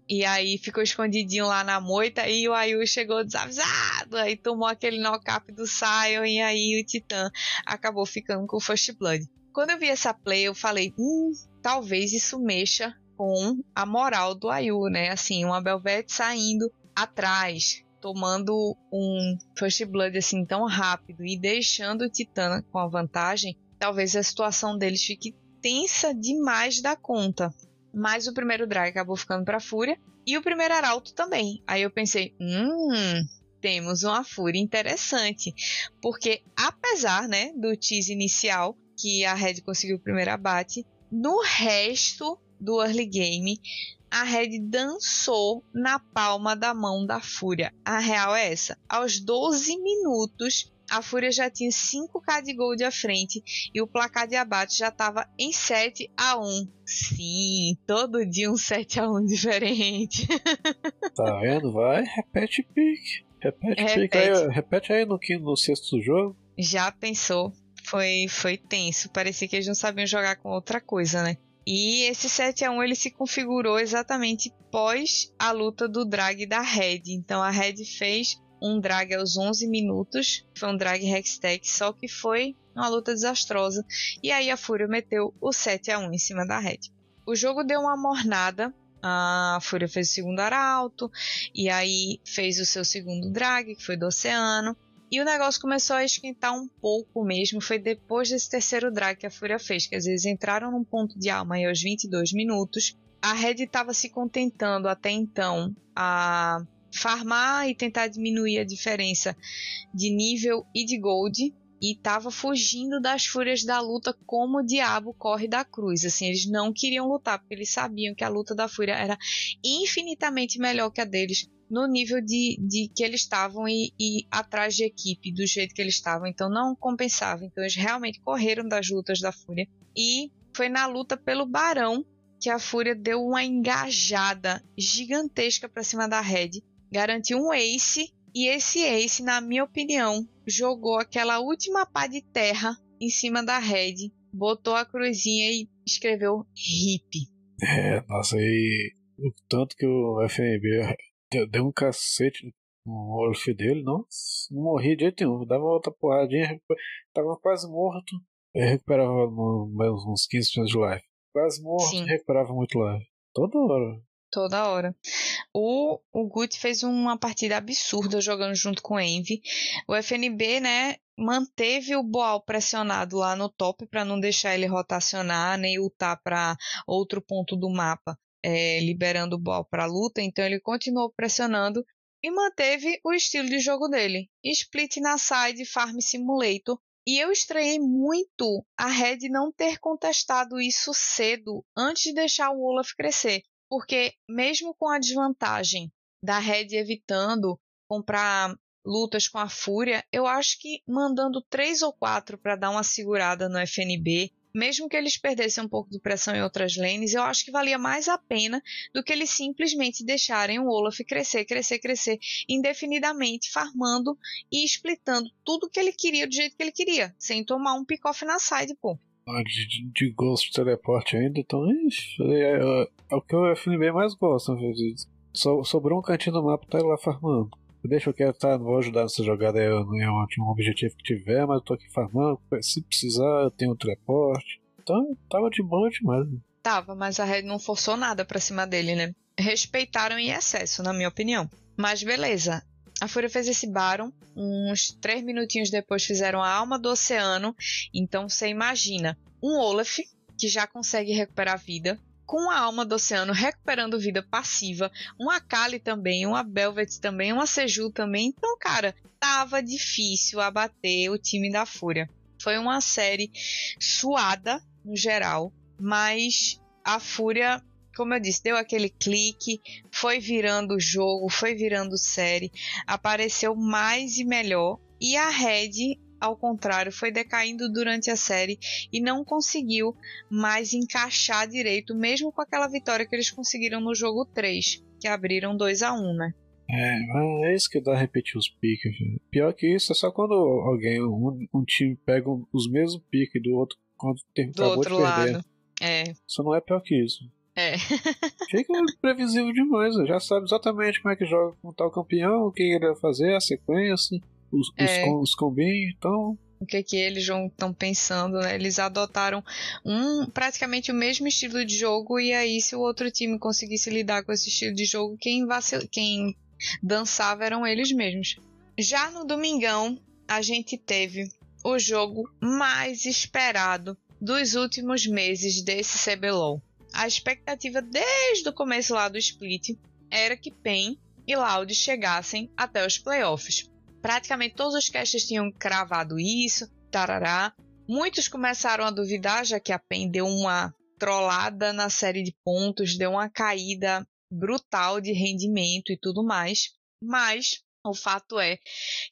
E aí ficou escondidinho lá na moita. E o Ayu chegou desavisado. Aí tomou aquele knock-up do Sion. E aí o Titã acabou ficando com o First Blood. Quando eu vi essa play, eu falei, hum, talvez isso mexa com a moral do Ayu, né? Assim, uma Belvete saindo atrás, tomando um First Blood assim tão rápido e deixando o Titã com a vantagem, talvez a situação deles fique tensa demais da conta. Mas o primeiro drag acabou ficando para Fúria e o primeiro Arauto também. Aí eu pensei, hum, temos uma Fúria interessante, porque apesar, né, do tease inicial, que a Red conseguiu o primeiro abate. No resto do early game, a Red dançou na palma da mão da Fúria. A real é essa. Aos 12 minutos, a Fúria já tinha 5k de gold à frente e o placar de abate já estava em 7 a 1. Sim, todo dia um 7 a 1 diferente. Tá vendo? Vai, repete pique. Repete, repete. pique. Aí, repete aí no, no sexto jogo. Já pensou? Foi, foi tenso. Parecia que eles não sabiam jogar com outra coisa, né? E esse 7 a 1 ele se configurou exatamente pós a luta do drag da Red. Então a Red fez um drag aos 11 minutos, foi um drag Hextech, só que foi uma luta desastrosa. E aí a Fúria meteu o 7 a 1 em cima da Red. O jogo deu uma mornada. A Fúria fez o segundo arauto, e aí fez o seu segundo drag, que foi do Oceano. E o negócio começou a esquentar um pouco mesmo. Foi depois desse terceiro drag que a Fúria fez. Que às vezes entraram num ponto de alma aí aos 22 minutos. a Red estava se contentando até então a farmar e tentar diminuir a diferença de nível e de gold e estava fugindo das fúrias da luta como o diabo corre da cruz. Assim, eles não queriam lutar porque eles sabiam que a luta da fúria era infinitamente melhor que a deles no nível de, de que eles estavam e, e atrás de equipe do jeito que eles estavam. Então não compensava. Então eles realmente correram das lutas da fúria e foi na luta pelo Barão que a Fúria deu uma engajada gigantesca para cima da Red, garantiu um ace e esse ace, na minha opinião, jogou aquela última pá de terra em cima da Red, botou a cruzinha e escreveu RIP. É, nossa, aí o tanto que o FNB deu um cacete no Wolf dele, não, não morria de jeito nenhum, dava outra porradinha, tava quase morto, recuperava mais uns 15% de life. Quase morto, Sim. recuperava muito life. Toda hora. Toda hora. O, o Guti fez uma partida absurda jogando junto com o Envy. O FNB, né, manteve o Boal pressionado lá no top para não deixar ele rotacionar nem ultar para outro ponto do mapa, é, liberando o Boal para luta. Então ele continuou pressionando e manteve o estilo de jogo dele. Split na side, Farm Simulator. E eu estranhei muito a Red não ter contestado isso cedo, antes de deixar o Olaf crescer. Porque mesmo com a desvantagem da Red evitando comprar lutas com a Fúria, eu acho que mandando três ou quatro para dar uma segurada no FNB, mesmo que eles perdessem um pouco de pressão em outras lanes, eu acho que valia mais a pena do que eles simplesmente deixarem o Olaf crescer, crescer, crescer indefinidamente, farmando e splitando tudo que ele queria do jeito que ele queria, sem tomar um pick-off na side, pô. Ah, de, de Ghost Teleporte ainda, então é, é, é, o que o FNB mais gosta. So, sobrou um cantinho do mapa, tá lá farmando. Deixa eu tá, vou ajudar nessa jogada é um objetivo que tiver, mas eu tô aqui farmando. Se precisar, eu tenho o teleporte. Então, tava de boa demais. Tava, mas a Red não forçou nada pra cima dele, né? Respeitaram em excesso, na minha opinião. Mas beleza, a Fúria fez esse Baron, uns três minutinhos depois fizeram a Alma do Oceano, então você imagina um Olaf, que já consegue recuperar vida, com a Alma do Oceano recuperando vida passiva, um Akali também, uma Belvet também, uma Seju também, então cara, tava difícil abater o time da Fúria. Foi uma série suada no geral, mas a Fúria como eu disse, deu aquele clique, foi virando jogo, foi virando série, apareceu mais e melhor. E a Red, ao contrário, foi decaindo durante a série e não conseguiu mais encaixar direito, mesmo com aquela vitória que eles conseguiram no jogo 3, que abriram 2 a 1 né? É, é isso que dá repetir os piques. Pior que isso é só quando alguém, um, um time pega os mesmos piques do outro quando tem, do outro de perder. lado. É. Isso não é pior que isso. É. Fica previsível demais, já sabe exatamente como é que joga com tal campeão, o que ele vai fazer, a sequência, os, é. os, os combinhos, então o que que eles estão pensando, né? Eles adotaram um praticamente o mesmo estilo de jogo e aí se o outro time conseguisse lidar com esse estilo de jogo, quem vacil... quem dançava eram eles mesmos. Já no domingão, a gente teve o jogo mais esperado dos últimos meses desse CBLOL a expectativa desde o começo lá do split era que PEN e Loud chegassem até os playoffs. Praticamente todos os casters tinham cravado isso, tarará. Muitos começaram a duvidar, já que a PEN deu uma trollada na série de pontos, deu uma caída brutal de rendimento e tudo mais. Mas o fato é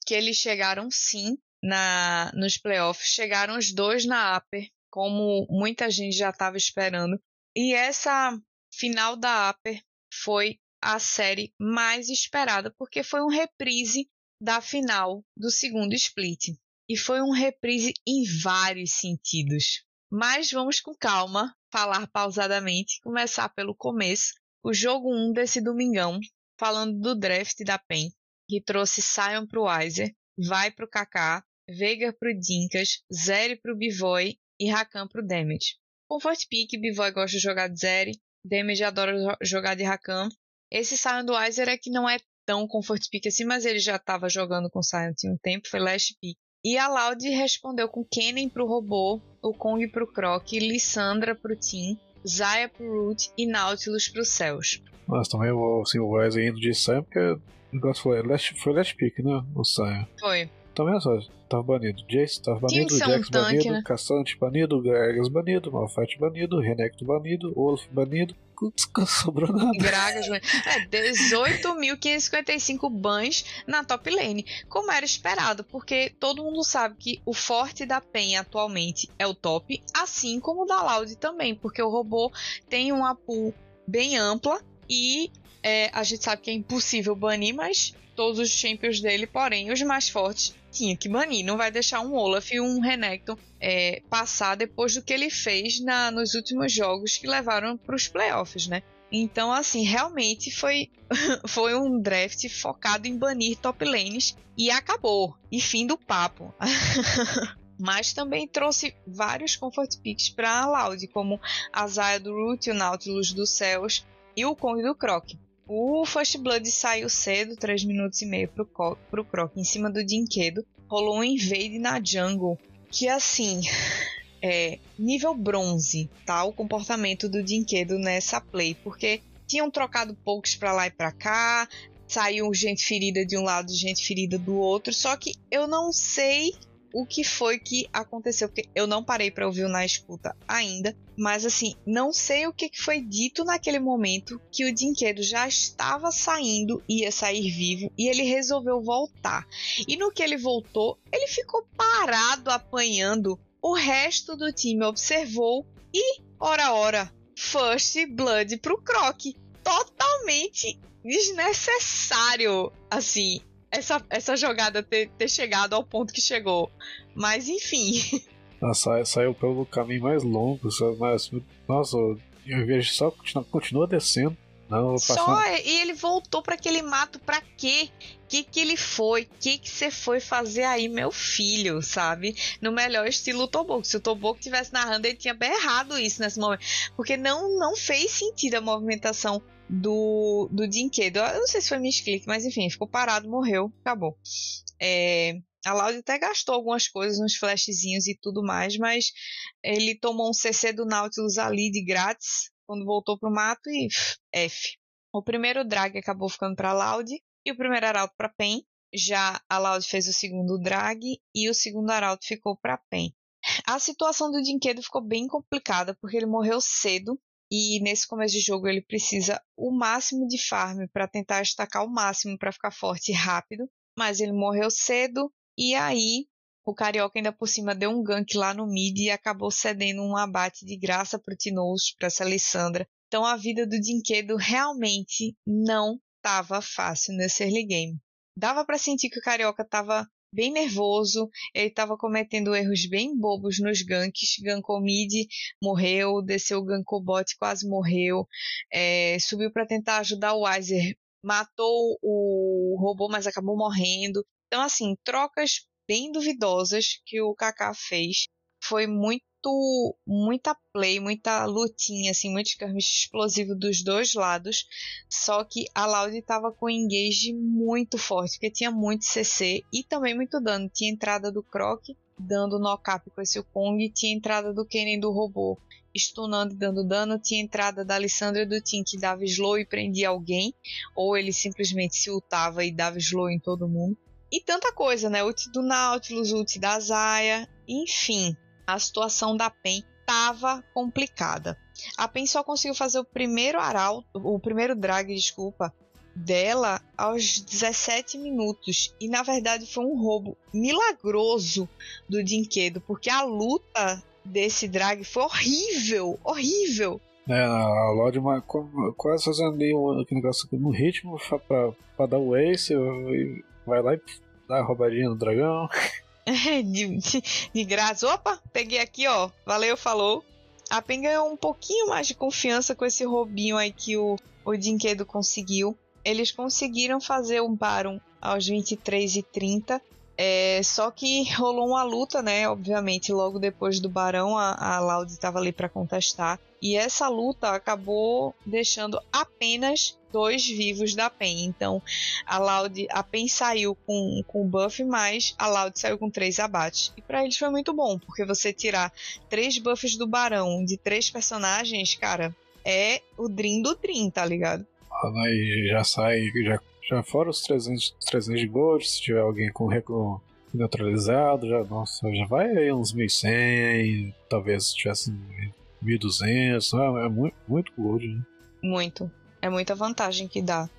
que eles chegaram sim na, nos playoffs, chegaram os dois na Upper, como muita gente já estava esperando. E essa final da Upper foi a série mais esperada, porque foi um reprise da final do segundo split. E foi um reprise em vários sentidos. Mas vamos com calma, falar pausadamente, começar pelo começo. O jogo 1 desse domingão, falando do draft da PEN, que trouxe Sion pro Weiser, Vai pro Kaká, Veiga pro Dinkas, Zeri pro Bivoy e Rakan pro Damage. Comfort Pick, Bivoy gosta de jogar de Zeri, Damage adora jogar de Rakan. Esse Sion do Weiser é que não é tão Comfort Pick assim, mas ele já estava jogando com tinha um tempo, foi Last Pick. E a Loud respondeu com Kennen pro robô, o Kong pro Croc, Lissandra pro Tim, Zaya pro Root e Nautilus pros céus. Mas também assim, o Wesley indo de Sam, porque o negócio foi last, foi last pick, né? O Sam. Foi. Também só, tava banido. Jace tava banido, Jax um tanque, banido, né? Caçante banido, Gragas banido, Malphite banido, Renekton banido, Olaf banido. Não sobrou nada. Banido. É, 18.555 bans na top lane. Como era esperado, porque todo mundo sabe que o forte da PEN atualmente é o top, assim como o da Loud também, porque o robô tem uma pool bem ampla e é, a gente sabe que é impossível banir, mas todos os champions dele, porém os mais fortes tinha que banir. Não vai deixar um Olaf e um Renekton é, passar depois do que ele fez na, nos últimos jogos que levaram para os playoffs, né? Então, assim, realmente foi, foi um draft focado em banir top lanes e acabou. E fim do papo. Mas também trouxe vários comfort picks para a Loud, como a Zaya do Root, o Nautilus dos Céus e o Kong do Croc. O First Blood saiu cedo, 3 minutos e meio pro, pro Croc, em cima do Dinquedo. Rolou um invade na jungle, que assim, é nível bronze, tá? O comportamento do Dinquedo nessa play, porque tinham trocado poucos para lá e para cá, saiu gente ferida de um lado, gente ferida do outro, só que eu não sei o que foi que aconteceu, porque eu não parei para ouvir na escuta ainda, mas assim, não sei o que foi dito naquele momento que o Dinquedo já estava saindo, ia sair vivo e ele resolveu voltar. E no que ele voltou, ele ficou parado apanhando. O resto do time observou e, ora ora, First Blood pro Croc. Totalmente desnecessário. Assim, essa, essa jogada ter, ter chegado ao ponto que chegou. Mas enfim. Nossa, saiu pelo caminho mais longo, mas, nossa, eu vejo só continua, continua descendo. Não, só e ele voltou para aquele mato para quê? Que que ele foi? Que que você foi fazer aí, meu filho, sabe? No melhor estilo Toboco. Se o Toboco tivesse narrando, ele tinha berrado isso nesse momento, porque não não fez sentido a movimentação do, do Dinquedo. Eu não sei se foi misclick, mas enfim, ficou parado, morreu, acabou. É, a Laude até gastou algumas coisas, uns flashzinhos e tudo mais, mas ele tomou um CC do Nautilus ali de grátis quando voltou pro mato e F. O primeiro drag acabou ficando para Laude e o primeiro arauto para Pen. Já a Laude fez o segundo drag e o segundo arauto ficou para Pen. A situação do Dinquedo ficou bem complicada porque ele morreu cedo e nesse começo de jogo ele precisa o máximo de farm para tentar estacar o máximo para ficar forte e rápido, mas ele morreu cedo e aí o Carioca ainda por cima deu um gank lá no mid e acabou cedendo um abate de graça para o Tinous, para essa Alessandra. Então a vida do Dinquedo realmente não estava fácil nesse early game. Dava para sentir que o Carioca estava bem nervoso, ele estava cometendo erros bem bobos nos ganks, gankou mid, morreu, desceu gankou bot, quase morreu, é, subiu para tentar ajudar o Weiser, matou o robô, mas acabou morrendo. Então, assim, trocas bem duvidosas que o Kaká fez. Foi muito muito, muita play, muita lutinha, assim, muito skirmish explosivo dos dois lados. Só que a Loud estava com engage muito forte, porque tinha muito CC e também muito dano. Tinha entrada do Croc dando knock-up com esse Kong, tinha entrada do Kennen do robô stunando e dando dano, tinha entrada da Alessandra do Team que dava slow e prendia alguém, ou ele simplesmente se ultava e dava slow em todo mundo. E tanta coisa, né? Ult do Nautilus, ult da Zaya, enfim a situação da PEN estava complicada. A PEN só conseguiu fazer o primeiro aral, o primeiro drag, desculpa, dela aos 17 minutos. E na verdade foi um roubo milagroso do Dinquedo, porque a luta desse drag foi horrível, horrível. É, a Lodma quase fazendo ali um negócio no ritmo pra, pra dar o ace, vai lá e dá a roubadinha no dragão. de, de, de graça. Opa, peguei aqui, ó. Valeu, falou. A PEN ganhou um pouquinho mais de confiança com esse roubinho aí que o, o Dinquedo conseguiu. Eles conseguiram fazer um Baron aos 23 e 30. É, só que rolou uma luta, né? Obviamente, logo depois do Barão, a, a Loud estava ali para contestar. E essa luta acabou deixando apenas dois vivos da PEN. Então a Loud, a PEN saiu com, com o buff, mas a Loud saiu com três abates. E para eles foi muito bom, porque você tirar três buffs do Barão de três personagens, cara, é o Dream do Dream, tá ligado? Aí já sai, já, já fora os 300, 300 de gold, se tiver alguém com recurso neutralizado, já, nossa, já vai aí uns 1100, talvez tivesse 1200, ah, é muito, muito gold, né? Muito. É muita vantagem que dá.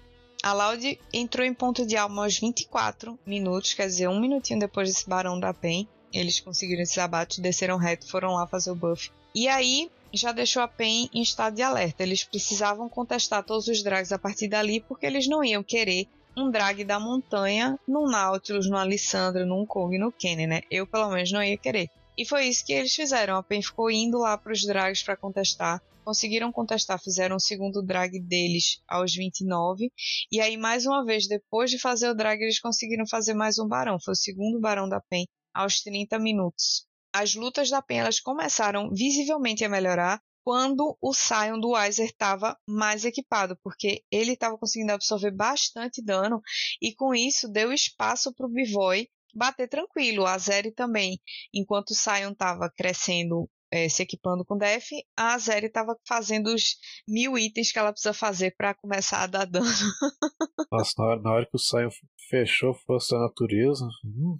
A Loud entrou em ponto de alma aos 24 minutos, quer dizer, um minutinho depois desse Barão da PEN. Eles conseguiram esse abate, desceram reto, foram lá fazer o buff. E aí, já deixou a PEN em estado de alerta. Eles precisavam contestar todos os drags a partir dali, porque eles não iam querer um drag da montanha no Nautilus, no Alessandro, no Kong e no Kenny, né? Eu, pelo menos, não ia querer. E foi isso que eles fizeram. A PEN ficou indo lá para os drags para contestar. Conseguiram contestar, fizeram o segundo drag deles aos 29. E aí, mais uma vez, depois de fazer o drag, eles conseguiram fazer mais um barão. Foi o segundo barão da PEN aos 30 minutos. As lutas da PEN elas começaram visivelmente a melhorar quando o Sion do Weiser estava mais equipado, porque ele estava conseguindo absorver bastante dano e com isso deu espaço para o Bivoy bater tranquilo. A Zeri também, enquanto o Sion estava crescendo, é, se equipando com Def, a Zeri estava fazendo os mil itens que ela precisa fazer para começar a dar dano. Nossa, na hora, na hora que o Sion fechou força da natureza, hum,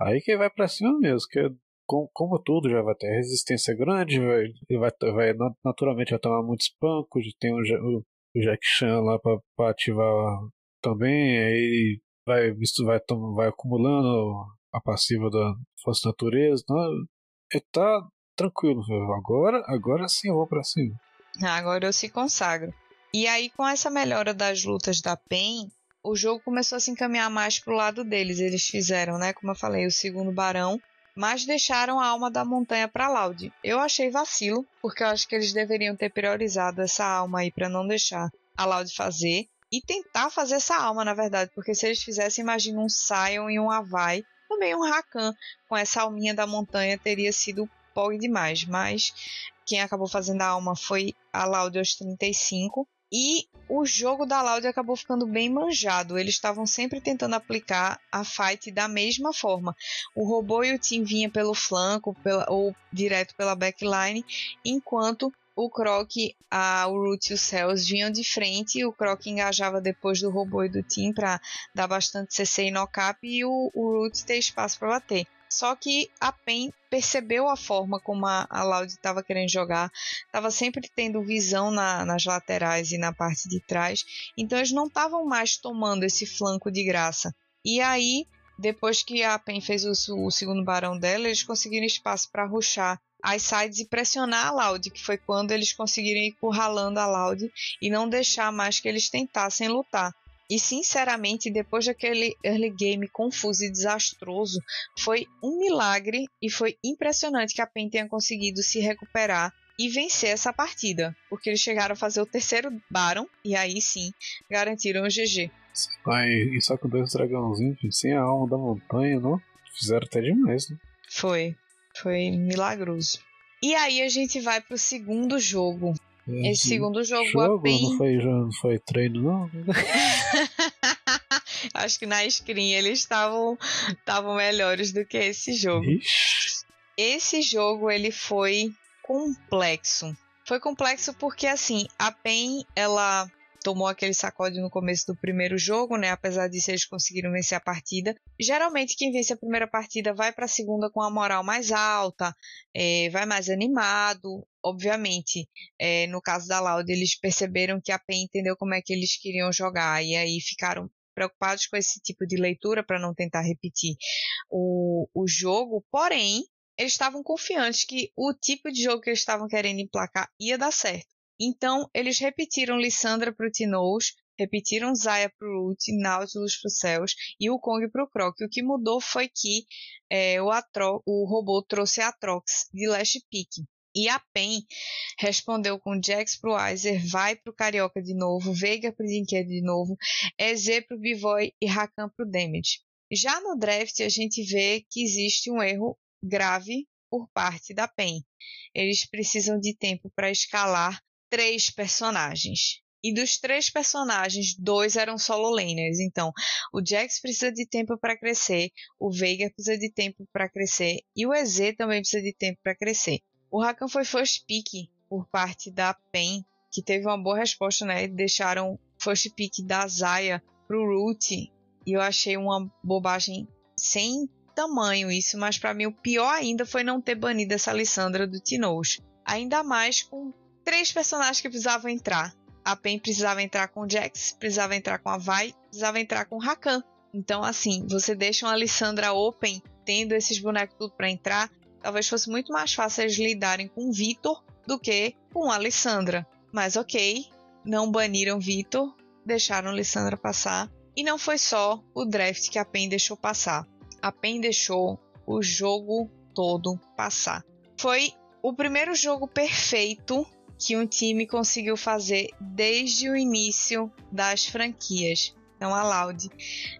aí que vai para cima mesmo, que como, como, tudo já vai ter resistência grande, vai, vai, vai naturalmente vai tomar muitos pancos, tem o, o, o Jack Chan lá para ativar também, aí vai, isso vai, vai acumulando a passiva da força natureza. Então, é, tá tranquilo. Agora, agora sim eu vou pra cima. Agora eu se consagro. E aí, com essa melhora das lutas da PEN, o jogo começou a se encaminhar mais pro lado deles. Eles fizeram, né, como eu falei, o segundo barão, mas deixaram a alma da montanha para Loud. Eu achei vacilo, porque eu acho que eles deveriam ter priorizado essa alma aí para não deixar a Loud fazer e tentar fazer essa alma, na verdade, porque se eles fizessem, imagina um Sion e um Avai, também um Rakan com essa alminha da montanha teria sido pog demais, mas quem acabou fazendo a alma foi a Laude aos 35 e o jogo da Loud acabou ficando bem manjado. Eles estavam sempre tentando aplicar a fight da mesma forma. O robô e o Tim vinha pelo flanco pela, ou direto pela backline, enquanto o Croc, a, o Root e o Cells vinham de frente, o Croc engajava depois do robô e do Team para dar bastante CC e knock-up e o, o Root ter espaço para bater. Só que a PEN percebeu a forma como a, a Loud estava querendo jogar, estava sempre tendo visão na, nas laterais e na parte de trás, então eles não estavam mais tomando esse flanco de graça. E aí, depois que a PEN fez o, o segundo barão dela, eles conseguiram espaço para ruxar as sides e pressionar a Loud, que foi quando eles conseguiram ir encurralando a Loud e não deixar mais que eles tentassem lutar. E sinceramente, depois daquele early game confuso e desastroso, foi um milagre e foi impressionante que a PEN tenha conseguido se recuperar e vencer essa partida, porque eles chegaram a fazer o terceiro Baron e aí sim garantiram o GG. Ai, e só com dois dragãozinhos, sem a alma da montanha, não? Fizeram até demais, né? Foi. Foi milagroso. E aí a gente vai pro segundo jogo. É, Esse segundo jogo, jogo a PEN... não foi, não foi treino, não? Acho que na screen eles estavam estavam melhores do que esse jogo. Ixi. Esse jogo ele foi complexo. Foi complexo porque assim, a PEN ela tomou aquele sacode no começo do primeiro jogo, né? Apesar disso, eles conseguiram vencer a partida. Geralmente, quem vence a primeira partida vai para a segunda com a moral mais alta, é, vai mais animado. Obviamente, é, no caso da Loud, eles perceberam que a PEN entendeu como é que eles queriam jogar e aí ficaram preocupados com esse tipo de leitura para não tentar repetir o, o jogo. Porém, eles estavam confiantes que o tipo de jogo que eles estavam querendo emplacar ia dar certo. Então, eles repetiram Lissandra para o Tinous, repetiram Zaya para o Root, Nautilus para o Céus e o Kong para o Croc. O que mudou foi que é, o, Atro o robô trouxe a Atrox de Last Peak. E a PEN respondeu com Jax pro Weiser, vai pro Carioca de novo, Veiga pro Dinquedo de novo, EZ pro Bivoy e Rakan pro Damage. Já no draft a gente vê que existe um erro grave por parte da PEN. Eles precisam de tempo para escalar três personagens. E dos três personagens, dois eram solo laners. Então, o Jax precisa de tempo para crescer, o Veiga precisa de tempo para crescer e o EZ também precisa de tempo para crescer. O Rakan foi first pick por parte da PEN, que teve uma boa resposta, né? Deixaram first pick da Zaya pro Root e eu achei uma bobagem sem tamanho isso, mas para mim o pior ainda foi não ter banido essa Alessandra do Tinoz. Ainda mais com três personagens que precisavam entrar. A Pen precisava entrar com o Jax, precisava entrar com a Vai, precisava entrar com o Rakan. Então, assim, você deixa uma Alessandra open, tendo esses bonecos tudo para entrar, talvez fosse muito mais fácil eles lidarem com o Vitor do que com a Alessandra. Mas ok, não baniram Vitor, deixaram a Alessandra passar. E não foi só o draft que a PEN deixou passar. A PEN deixou o jogo todo passar. Foi o primeiro jogo perfeito que um time conseguiu fazer desde o início das franquias. Então a Loud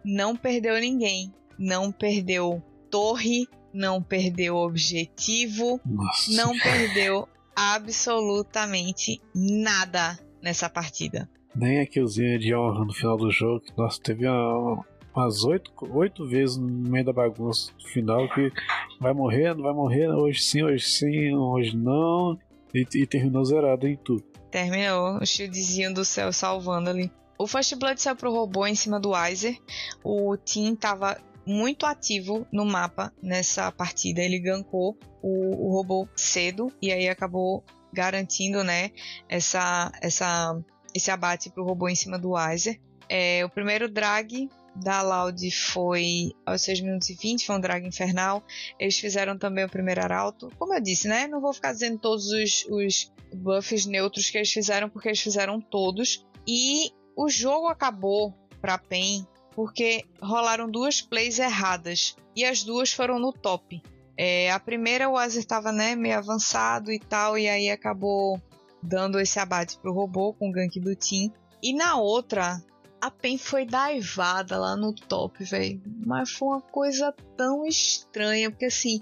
não perdeu ninguém, não perdeu torre, não perdeu objetivo, Nossa. não perdeu absolutamente nada nessa partida. Nem a killzinha de honra no final do jogo. Nossa, teve uma, umas oito, oito vezes no meio da bagunça final que vai morrer, não vai morrer, hoje sim, hoje sim, hoje não. E, e terminou zerado em tudo. Terminou, o shieldzinho do céu salvando ali. O First Blood saiu pro robô em cima do Weiser. O Team tava muito ativo no mapa nessa partida. Ele gankou o, o robô cedo e aí acabou garantindo, né, essa, essa, esse abate pro robô em cima do Weiser. É, o primeiro drag da Loud foi aos 6 minutos e 20, foi um drag infernal. Eles fizeram também o primeiro arauto. Como eu disse, né? Não vou ficar dizendo todos os, os buffs neutros que eles fizeram, porque eles fizeram todos. E o jogo acabou para PEN porque rolaram duas plays erradas. E as duas foram no top. É, a primeira o Azer estava né, meio avançado e tal, e aí acabou dando esse abate pro robô com o gank do Team. E na outra, a Pen foi daivada lá no top, velho. Mas foi uma coisa tão estranha, porque assim,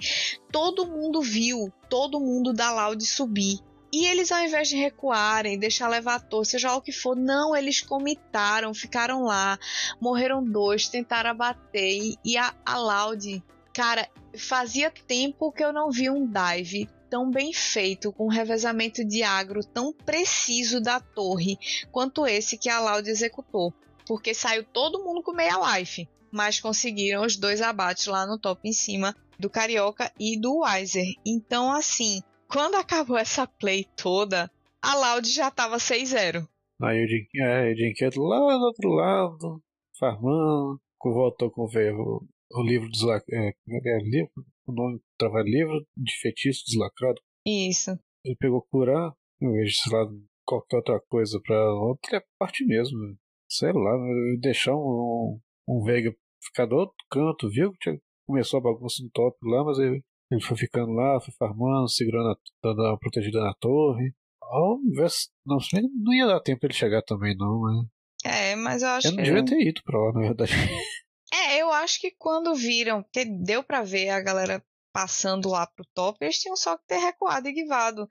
todo mundo viu, todo mundo da Loud subir. E eles, ao invés de recuarem, deixar levar a torre, seja o que for, não, eles comitaram, ficaram lá, morreram dois, tentaram abater. E, a, a Loud, cara, fazia tempo que eu não vi um dive tão bem feito, com um revezamento de agro tão preciso da torre, quanto esse que a Loud executou porque saiu todo mundo com meia life, mas conseguiram os dois abates lá no top em cima do Carioca e do Weiser. Então, assim, quando acabou essa play toda, a Loud já tava 6-0. Aí o Jim, é, lá do outro lado, farmando, voltou com o, o livro deslacrado. É, é, livro, o nome trabalho livro de feitiço deslacrado. Isso. Ele pegou curar, vez de, sei lá, qualquer outra coisa pra outra parte mesmo sei lá, deixar um, um Veiga ficar do outro canto, viu? Começou a bagunça no top lá, mas ele, ele foi ficando lá, foi farmando, segurando, a, dando uma protegida na torre. Ao invés, não, não ia dar tempo ele chegar também, não, né? É, mas eu acho eu não que. devia ter ido pra lá, na verdade. É, eu acho que quando viram, que deu para ver a galera passando lá pro top, eles tinham só que ter recuado e guivado.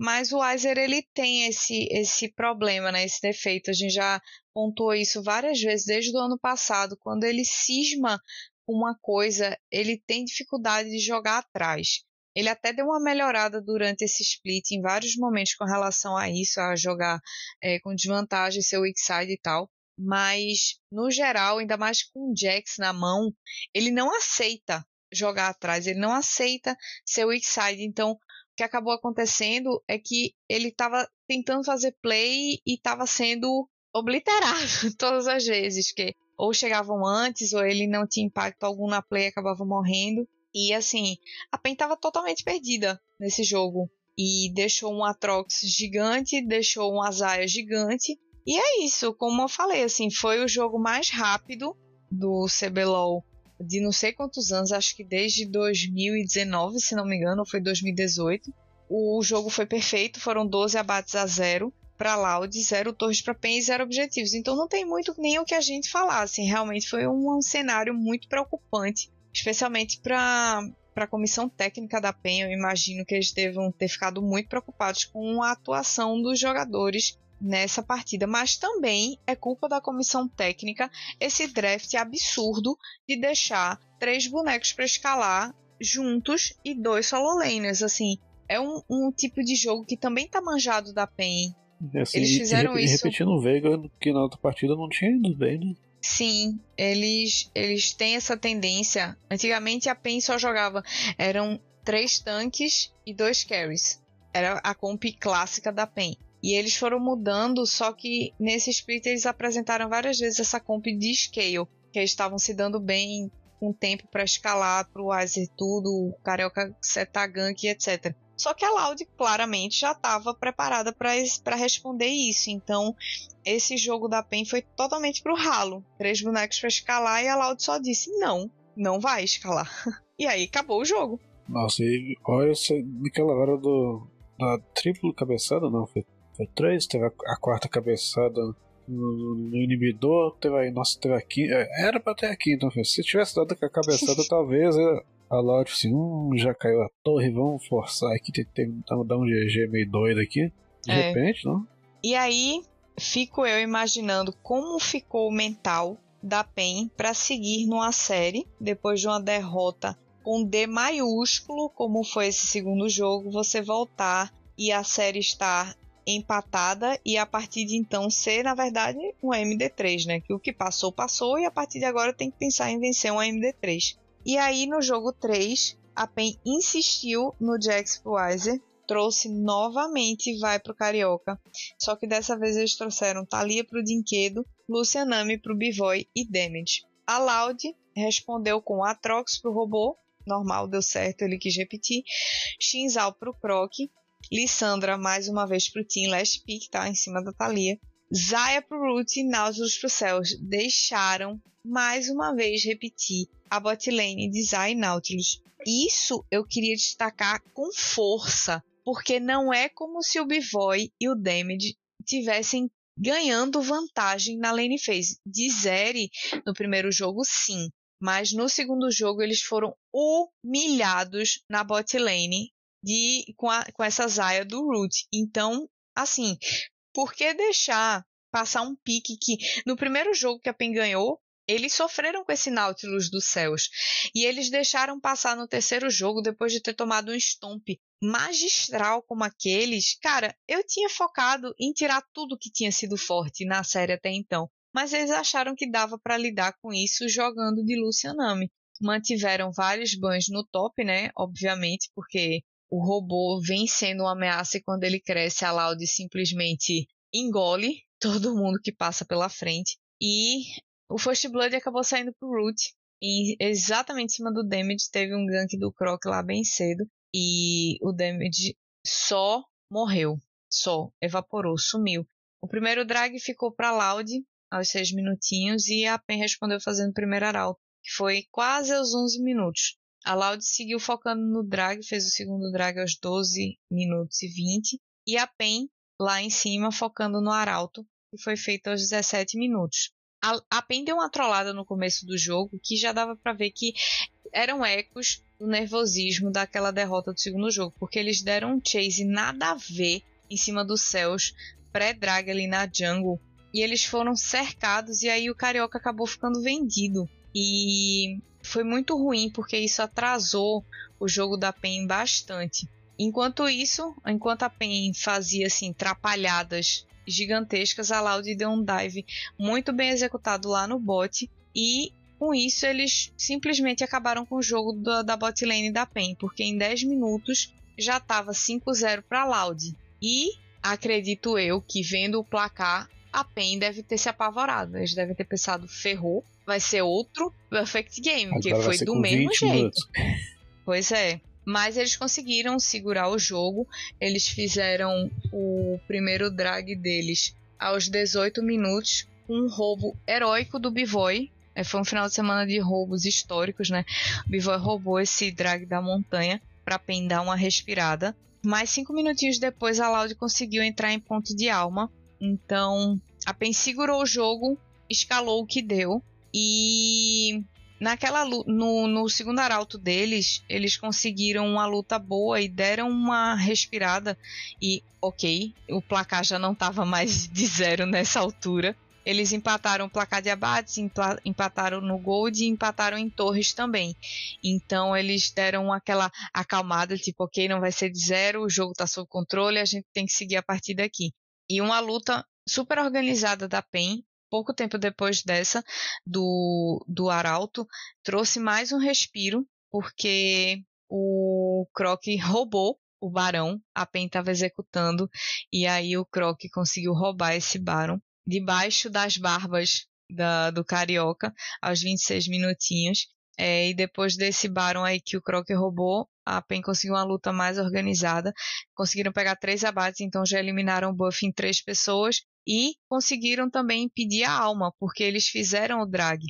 Mas o Weiser, ele tem esse, esse problema, né, esse defeito. A gente já pontuou isso várias vezes desde o ano passado. Quando ele cisma uma coisa, ele tem dificuldade de jogar atrás. Ele até deu uma melhorada durante esse split em vários momentos com relação a isso, a jogar é, com desvantagem, seu weak side e tal. Mas, no geral, ainda mais com o Jax na mão, ele não aceita jogar atrás, ele não aceita ser weak side. Então, o que acabou acontecendo é que ele estava tentando fazer play e estava sendo obliterado todas as vezes, que ou chegavam antes ou ele não tinha impacto algum na play acabava morrendo. E assim, a PEN estava totalmente perdida nesse jogo. E deixou um Atrox gigante, deixou um Azaia gigante. E é isso, como eu falei, assim, foi o jogo mais rápido do CBLOL de não sei quantos anos, acho que desde 2019, se não me engano, ou foi 2018. O jogo foi perfeito, foram 12 abates a zero para Loud, zero torres para PEN e zero objetivos. Então não tem muito nem o que a gente falar, assim, realmente foi um, um cenário muito preocupante, especialmente para para a comissão técnica da PEN, eu imagino que eles devam ter ficado muito preocupados com a atuação dos jogadores nessa partida, mas também é culpa da comissão técnica esse draft absurdo de deixar três bonecos para escalar juntos e dois solo laners, assim, é um, um, tipo de jogo que também tá manjado da PEN. Assim, eles fizeram e, e isso. repetindo o Veiga, que na outra partida não tinha ido bem, né? Sim, eles, eles têm essa tendência. Antigamente a PEN só jogava. Eram três tanques e dois carries. Era a comp clássica da PEN. E eles foram mudando, só que nesse split eles apresentaram várias vezes essa comp de scale, que eles estavam se dando bem com tempo para escalar pro Weiser tudo, o Carioca setar gank, etc. Só que a Loud claramente já estava preparada para responder isso. Então, esse jogo da PEN foi totalmente pro ralo. Três bonecos para escalar e a Loud só disse: não, não vai escalar. e aí acabou o jogo. Nossa, e olha naquela hora do, da triplo cabeçada, não, foi foi três, teve a, a quarta cabeçada no, no, inibidor, teve aí, nossa, teve a quinta. É, era pra ter a quinta, se tivesse dado com a cabeçada, talvez a Laut assim, hum, já caiu a torre, vamos forçar aqui, tentar dar um GG meio doido aqui. De é. repente, não? E aí, fico eu imaginando como ficou o mental da PEN para seguir numa série depois de uma derrota com D maiúsculo, como foi esse segundo jogo, você voltar e a série estar empatada e a partir de então ser, na verdade, um MD3, né? Que o que passou, passou e a partir de agora tem que pensar em vencer um MD3. E aí no jogo 3, a PEN insistiu no Jax Weiser, trouxe novamente vai pro Carioca. Só que dessa vez eles trouxeram Thalia pro Dinquedo, Lucianami pro Bivoy e Damage. A Loud respondeu com Atrox pro robô, normal, deu certo, ele quis repetir. Shinzal pro Croc Lissandra mais uma vez pro Team Last Pick, tá? Em cima da Thalia. Zaya pro Root e Nautilus pro Céus. Deixaram mais uma vez repetir a botlane de Zaya e Nautilus. Isso eu queria destacar com força, porque não é como se o Bivoy e o Damage tivessem ganhando vantagem na lane phase. De Zeri no primeiro jogo, sim. Mas no segundo jogo eles foram humilhados na bot lane de com, a, com essa zaia do Root. Então, assim, por que deixar passar um pique que no primeiro jogo que a PEN ganhou, eles sofreram com esse Nautilus dos céus. E eles deixaram passar no terceiro jogo depois de ter tomado um stomp magistral como aqueles. Cara, eu tinha focado em tirar tudo que tinha sido forte na série até então. Mas eles acharam que dava para lidar com isso jogando de Lucianami. Mantiveram vários bans no top, né? Obviamente, porque o robô vem sendo uma ameaça e quando ele cresce, a Loud simplesmente engole todo mundo que passa pela frente. E o First Blood acabou saindo pro Root. E exatamente em cima do Damage teve um gank do Croc lá bem cedo. E o Damage só morreu. Só. Evaporou, sumiu. O primeiro drag ficou pra Loud aos 6 minutinhos e a Pen respondeu fazendo o primeiro arauto, que foi quase aos 11 minutos. A Loud seguiu focando no drag, fez o segundo drag aos 12 minutos e 20. E a PEN lá em cima focando no arauto, que foi feito aos 17 minutos. A, a PEN deu uma trollada no começo do jogo que já dava para ver que eram ecos do nervosismo daquela derrota do segundo jogo, porque eles deram um chase nada a ver em cima dos céus, pré-drag ali na jungle, e eles foram cercados e aí o Carioca acabou ficando vendido. E foi muito ruim porque isso atrasou o jogo da PEN bastante. Enquanto isso, enquanto a PEN fazia assim trapalhadas gigantescas, a Loud deu um dive muito bem executado lá no bot e com isso eles simplesmente acabaram com o jogo da, da bot lane da PEN, porque em 10 minutos já estava 5-0 para Loud. E acredito eu que vendo o placar, a PEN deve ter se apavorado. Eles devem ter pensado, ferrou, vai ser outro Perfect Game, que foi do mesmo jeito. Minutos. Pois é. Mas eles conseguiram segurar o jogo. Eles fizeram o primeiro drag deles aos 18 minutos, um roubo heróico do Bivoy. É, foi um final de semana de roubos históricos, né? O Bivoy roubou esse drag da montanha para pendar uma respirada. Mas cinco minutinhos depois a Loud conseguiu entrar em ponto de alma. Então a PEN segurou o jogo, escalou o que deu e Naquela no, no segundo arauto deles, eles conseguiram uma luta boa e deram uma respirada. E, ok, o placar já não estava mais de zero nessa altura. Eles empataram o placar de abates, empataram no Gold e empataram em Torres também. Então eles deram aquela acalmada, tipo, ok, não vai ser de zero, o jogo está sob controle, a gente tem que seguir a partir daqui. E uma luta super organizada da PEN, pouco tempo depois dessa, do, do Arauto, trouxe mais um respiro, porque o Croc roubou o Barão, a PEN estava executando, e aí o Croc conseguiu roubar esse Barão debaixo das barbas da, do Carioca, aos 26 minutinhos. É, e depois desse Baron aí que o Croc roubou, a PEN conseguiu uma luta mais organizada. Conseguiram pegar três abates, então já eliminaram o buff em três pessoas. E conseguiram também impedir a alma, porque eles fizeram o drag.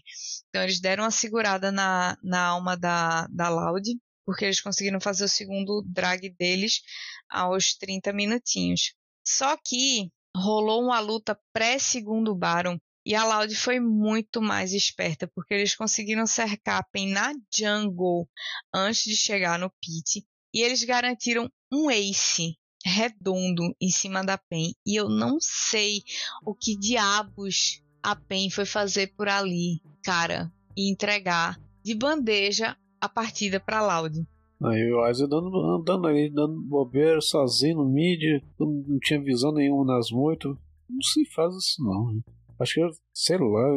Então eles deram uma segurada na, na alma da, da Loud, porque eles conseguiram fazer o segundo drag deles aos 30 minutinhos. Só que rolou uma luta pré-segundo Baron e a Loud foi muito mais esperta, porque eles conseguiram cercar a Pen na jungle antes de chegar no pit. E eles garantiram um ace redondo em cima da Pen. E eu não sei o que diabos a Pen foi fazer por ali, cara, e entregar de bandeja a partida para Loud. Aí o Isaac dando, andando aí, dando bobeira sozinho no mid, não tinha visão nenhuma nas moitas. Não se faz isso não. Né? Acho que, sei lá,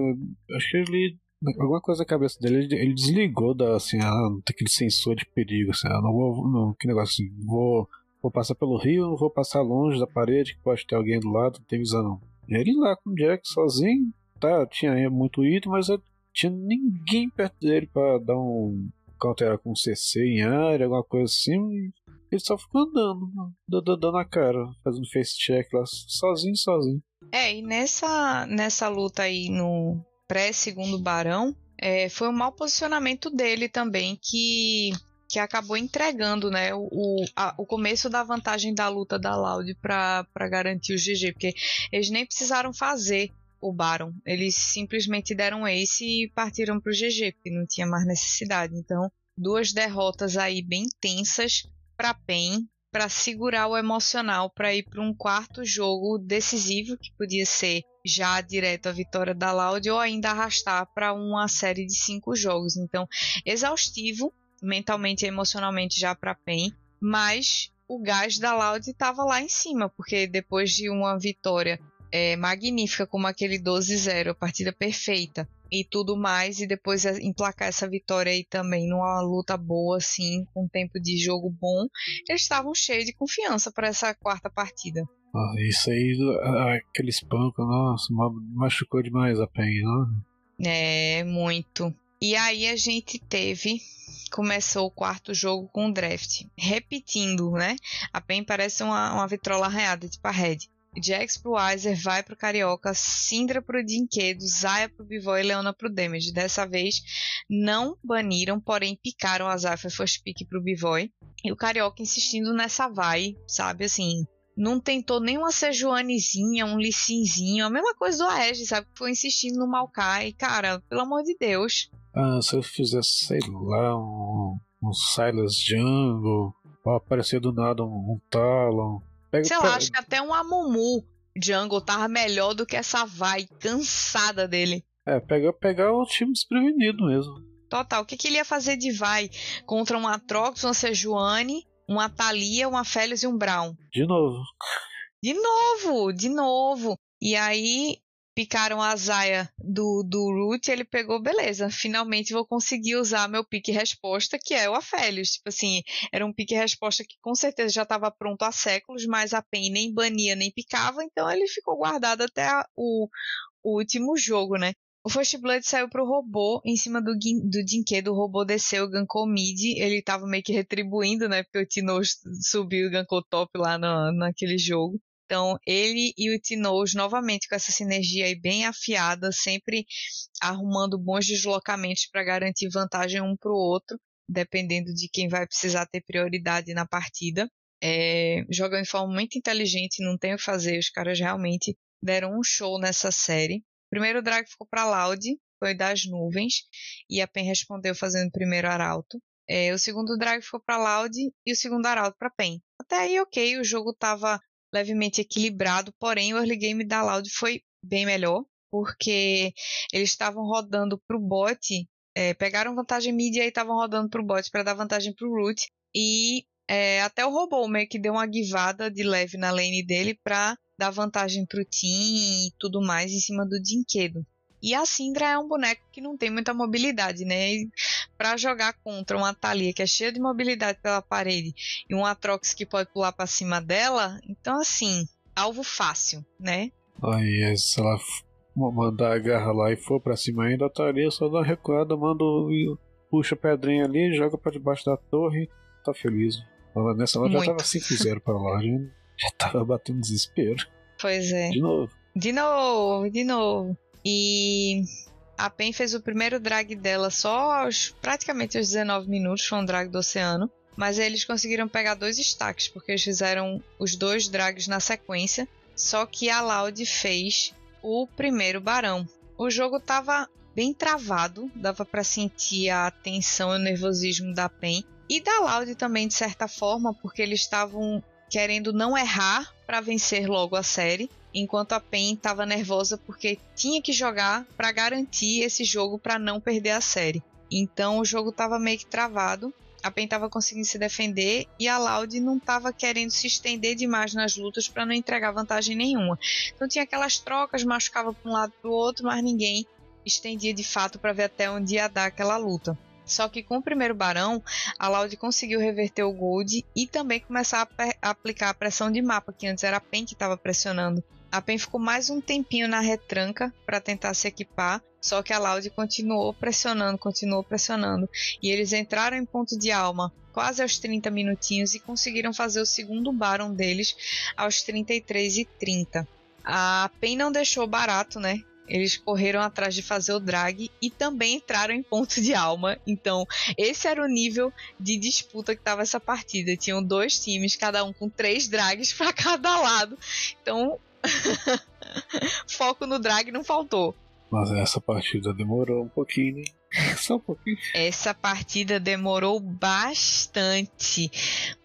acho que ele. Alguma coisa na cabeça dele, ele, ele desligou da, assim, ah, daquele sensor de perigo, assim, ah, não vou, não, que negócio assim, vou, vou passar pelo rio, vou passar longe da parede, que pode ter alguém do lado, não tem visão não. Ele lá com o Jack sozinho, tá, tinha muito item, mas tinha ninguém perto dele para dar um, counterar com CC em área, alguma coisa assim. Ele só ficou andando, dando a cara, fazendo face check lá, sozinho, sozinho. É, e nessa, nessa luta aí no pré-segundo Barão, é, foi um mau posicionamento dele também que, que acabou entregando né, o, a, o começo da vantagem da luta da Loud para garantir o GG, porque eles nem precisaram fazer o Baron. Eles simplesmente deram ace e partiram para o GG, porque não tinha mais necessidade. Então, duas derrotas aí bem tensas para PEN, para segurar o emocional para ir para um quarto jogo decisivo, que podia ser já direto a vitória da Loud ou ainda arrastar para uma série de cinco jogos. Então, exaustivo mentalmente e emocionalmente já para PEN, mas o gás da Loud estava lá em cima, porque depois de uma vitória é, magnífica, como aquele 12-0, a partida perfeita e tudo mais, e depois emplacar essa vitória aí também numa luta boa, assim, com tempo de jogo bom, eles estavam cheios de confiança para essa quarta partida. Ah, isso aí, aquele espanco, nossa, machucou demais a Pen, não? É, muito. E aí a gente teve começou o quarto jogo com o draft. Repetindo, né? A PEN parece uma, uma vitrola arranhada, tipo a Red. Jax pro Weiser, vai pro Carioca, Sindra pro Dinquedo, Zaya pro Bivó e Leona pro Damage. Dessa vez não baniram, porém picaram a Zaya foi first pick pro Bivoy. E o Carioca insistindo nessa vai, sabe assim. Não tentou nem uma Sejuanezinha, um Licinzinho, a mesma coisa do Aege, sabe? Foi insistindo no Maokai. Cara, pelo amor de Deus. Ah, se eu fizesse, sei lá, um, um Silas Jungle, aparecer do nada um, um Talon Pega, Sei lá, acho que até um Amumu Jungle tava melhor do que essa vai cansada dele. É, pegar, pegar o time desprevenido mesmo. Total. O que, que ele ia fazer de vai contra um Atrox, uma Sejuani, uma Thalia, uma Félix e um Brown? De novo. De novo, de novo. E aí picaram a Zaya do, do Root, ele pegou, beleza, finalmente vou conseguir usar meu pique resposta, que é o Afélios. Tipo assim, era um pique resposta que com certeza já estava pronto há séculos, mas a PEN nem bania nem picava, então ele ficou guardado até a, o, o último jogo, né? O First Blood saiu pro robô em cima do, do Dinquedo, o robô desceu, gankou mid, ele tava meio que retribuindo, né, porque o Tino subiu e gankou top lá no, naquele jogo. Então, ele e o Tinoz, novamente com essa sinergia aí bem afiada, sempre arrumando bons deslocamentos para garantir vantagem um para o outro, dependendo de quem vai precisar ter prioridade na partida. É, jogando de forma muito inteligente, não tem o que fazer, os caras realmente deram um show nessa série. Primeiro drag ficou para Loud, foi das nuvens, e a Pen respondeu fazendo o primeiro arauto. É, o segundo drag ficou para Loud e o segundo arauto para Pen. Até aí, ok, o jogo estava levemente equilibrado, porém o early game da Loud foi bem melhor, porque eles estavam rodando para o bot, é, pegaram vantagem mid e aí estavam rodando para o bot para dar vantagem para o root, e é, até o robô meio que deu uma guivada de leve na lane dele para dar vantagem pro team e tudo mais em cima do Dinquedo. E a Syndra é um boneco que não tem muita mobilidade, né? Para jogar contra uma Thalia que é cheia de mobilidade pela parede e um Atrox que pode pular para cima dela, então assim, alvo fácil, né? Aí, se ela mandar a garra lá e for para cima ainda, a Thalia só dá uma recuada, manda, puxa a pedrinha ali, joga para debaixo da torre, tá feliz. Nessa hora já tava 5-0 pra lá, já, já tava batendo desespero. Pois é. De novo. De novo, de novo. E a PEN fez o primeiro drag dela só aos praticamente aos 19 minutos, foi um drag do oceano. Mas eles conseguiram pegar dois destaques, porque eles fizeram os dois drags na sequência. Só que a Loud fez o primeiro barão. O jogo tava bem travado, dava para sentir a tensão e o nervosismo da PEN. E da Loud também, de certa forma, porque eles estavam querendo não errar para vencer logo a série, enquanto a PEN estava nervosa porque tinha que jogar para garantir esse jogo para não perder a série. Então o jogo estava meio que travado. A PEN estava conseguindo se defender e a Loud não estava querendo se estender demais nas lutas para não entregar vantagem nenhuma. Então tinha aquelas trocas, machucava para um lado para o outro, mas ninguém estendia de fato para ver até onde ia dar aquela luta. Só que com o primeiro barão, a Loud conseguiu reverter o Gold e também começar a, aplicar a pressão de mapa, que antes era a PEN que estava pressionando. A PEN ficou mais um tempinho na retranca para tentar se equipar, só que a Loud continuou pressionando, continuou pressionando. E eles entraram em ponto de alma quase aos 30 minutinhos e conseguiram fazer o segundo Baron deles aos 33 e 30. A PEN não deixou barato, né? Eles correram atrás de fazer o drag e também entraram em ponto de alma. Então, esse era o nível de disputa que estava essa partida. Tinham dois times, cada um com três drags para cada lado. Então, foco no drag não faltou. Mas essa partida demorou um pouquinho, né? Só um pouquinho. Essa partida demorou bastante.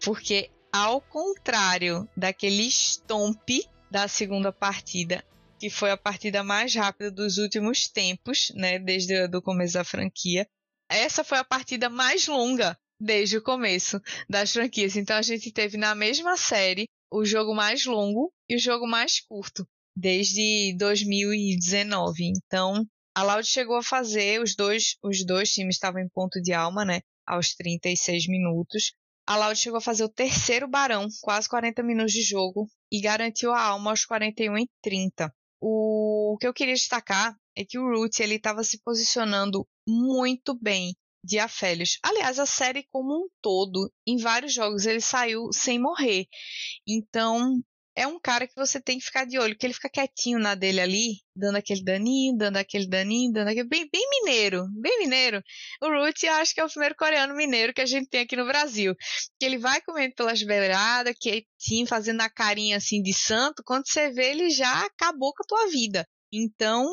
Porque, ao contrário daquele stomp da segunda partida, que foi a partida mais rápida dos últimos tempos, né, desde o começo da franquia. Essa foi a partida mais longa desde o começo das franquias. Então a gente teve na mesma série o jogo mais longo e o jogo mais curto desde 2019. Então a Loud chegou a fazer os dois, os dois times estavam em ponto de alma, né, aos 36 minutos. A Loud chegou a fazer o terceiro barão, quase 40 minutos de jogo, e garantiu a alma aos 41 e 30. O, que eu queria destacar é que o Root ele estava se posicionando muito bem de Afélios. Aliás, a série como um todo, em vários jogos, ele saiu sem morrer. Então, é um cara que você tem que ficar de olho, que ele fica quietinho na dele ali, dando aquele daninho, dando aquele daninho, dando aquele. Bem, bem mineiro, bem mineiro. O Root, acho que é o primeiro coreano mineiro que a gente tem aqui no Brasil. Que ele vai comendo pelas beiradas, quietinho, fazendo a carinha assim de santo. Quando você vê, ele já acabou com a tua vida. Então,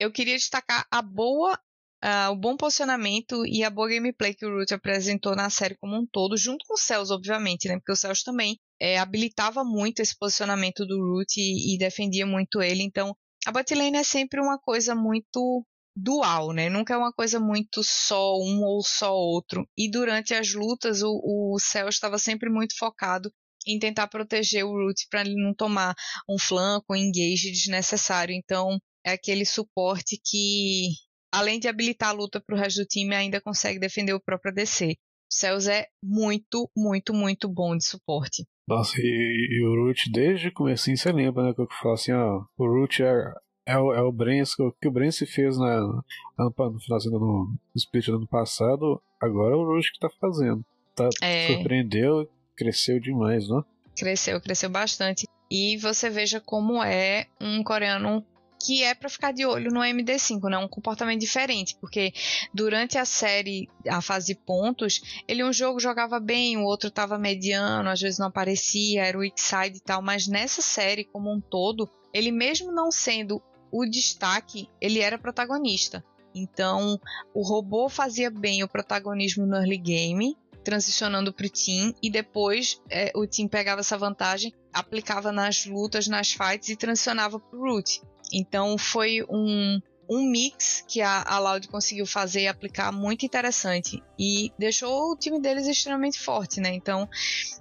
eu queria destacar a boa Uh, o bom posicionamento e a boa gameplay que o Root apresentou na série como um todo, junto com o Cells, obviamente, né? Porque o Cells também é, habilitava muito esse posicionamento do Root e, e defendia muito ele. Então, a botlane é sempre uma coisa muito dual, né? Nunca é uma coisa muito só um ou só outro. E durante as lutas, o, o Cells estava sempre muito focado em tentar proteger o Root para ele não tomar um flanco, um engage desnecessário. Então, é aquele suporte que além de habilitar a luta para o resto do time, ainda consegue defender o próprio ADC. O Cells é muito, muito, muito bom de suporte. Nossa, e, e o Root desde o começo, você lembra, né, que eu falo assim, ó, o Root é, é, o, é o Brens, o que o Brens fez na, no, no finalzinho do no split do ano passado, agora é o Root que tá fazendo. Tá, é... Surpreendeu, cresceu demais, né? Cresceu, cresceu bastante. E você veja como é um coreano que é para ficar de olho no MD5, né? Um comportamento diferente, porque durante a série, a fase de pontos, ele um jogo jogava bem, o outro tava mediano, às vezes não aparecia, era o side e tal, mas nessa série como um todo, ele mesmo não sendo o destaque, ele era protagonista. Então, o robô fazia bem o protagonismo no early game, transicionando para o team, e depois é, o team pegava essa vantagem, aplicava nas lutas, nas fights e transicionava para o root. Então, foi um, um mix que a, a Loud conseguiu fazer e aplicar muito interessante e deixou o time deles extremamente forte, né? Então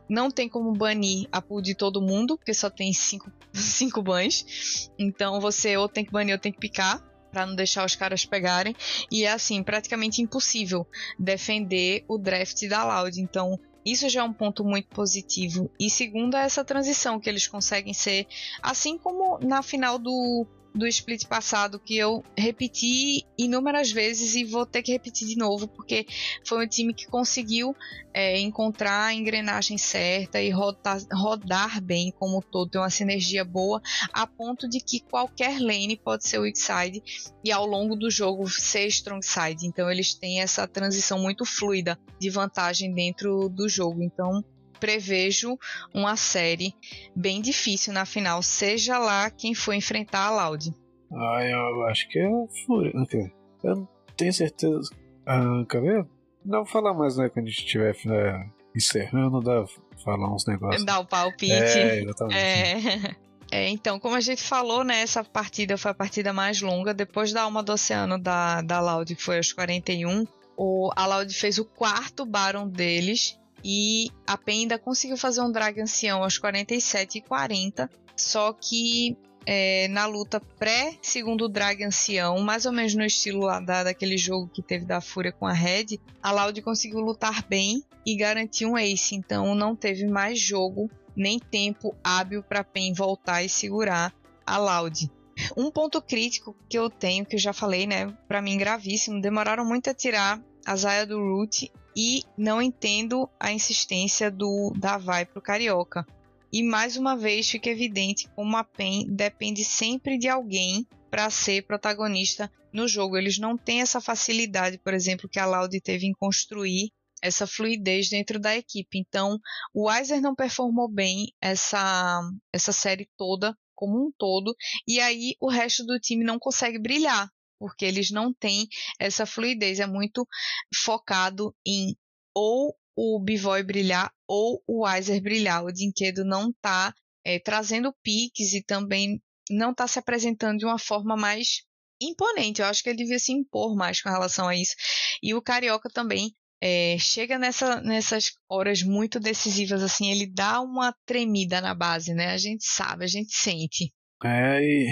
não tem como banir a pool de todo mundo, porque só tem cinco, cinco bans. Então você ou tem que banir ou tem que picar para não deixar os caras pegarem. E é assim, praticamente impossível defender o draft da Loud. Então, isso já é um ponto muito positivo. E segundo, é essa transição que eles conseguem ser, assim como na final do do split passado que eu repeti inúmeras vezes e vou ter que repetir de novo porque foi um time que conseguiu é, encontrar a engrenagem certa e rodar, rodar bem como todo, ter uma sinergia boa a ponto de que qualquer lane pode ser weak side e ao longo do jogo ser strong side. Então eles têm essa transição muito fluida de vantagem dentro do jogo. Então prevejo uma série bem difícil na final, seja lá quem for enfrentar a Loud. Ah, eu acho que é Fúria. Eu não tenho certeza. Ah, quer ver? Não vou falar mais, né? Quando a gente estiver né, encerrando, dá falar uns negócios. Dá o palpite. É, exatamente. É. É, então, como a gente falou, né, essa partida foi a partida mais longa. Depois da Alma do Oceano da, da Loud, que foi aos 41, o, a Loud fez o quarto Baron deles e a PEN ainda conseguiu fazer um drag ancião aos 47 e 40, só que é, na luta pré-segundo drag ancião, mais ou menos no estilo lá da, daquele jogo que teve da Fúria com a Red, a Loud conseguiu lutar bem e garantir um ace, então não teve mais jogo nem tempo hábil para PEN voltar e segurar a Loud. Um ponto crítico que eu tenho, que eu já falei, né, para mim gravíssimo, demoraram muito a tirar a Zaya do Root e não entendo a insistência do da Vai pro Carioca. E mais uma vez fica evidente como a PEN depende sempre de alguém para ser protagonista no jogo. Eles não têm essa facilidade, por exemplo, que a Loud teve em construir essa fluidez dentro da equipe. Então, o Weiser não performou bem essa, essa série toda, como um todo, e aí o resto do time não consegue brilhar porque eles não têm essa fluidez, é muito focado em ou o Bivoy brilhar ou o Weiser brilhar. O Dinquedo não está é, trazendo piques e também não está se apresentando de uma forma mais imponente. Eu acho que ele devia se impor mais com relação a isso. E o Carioca também é, chega nessa, nessas horas muito decisivas, assim, ele dá uma tremida na base, né? A gente sabe, a gente sente. É, e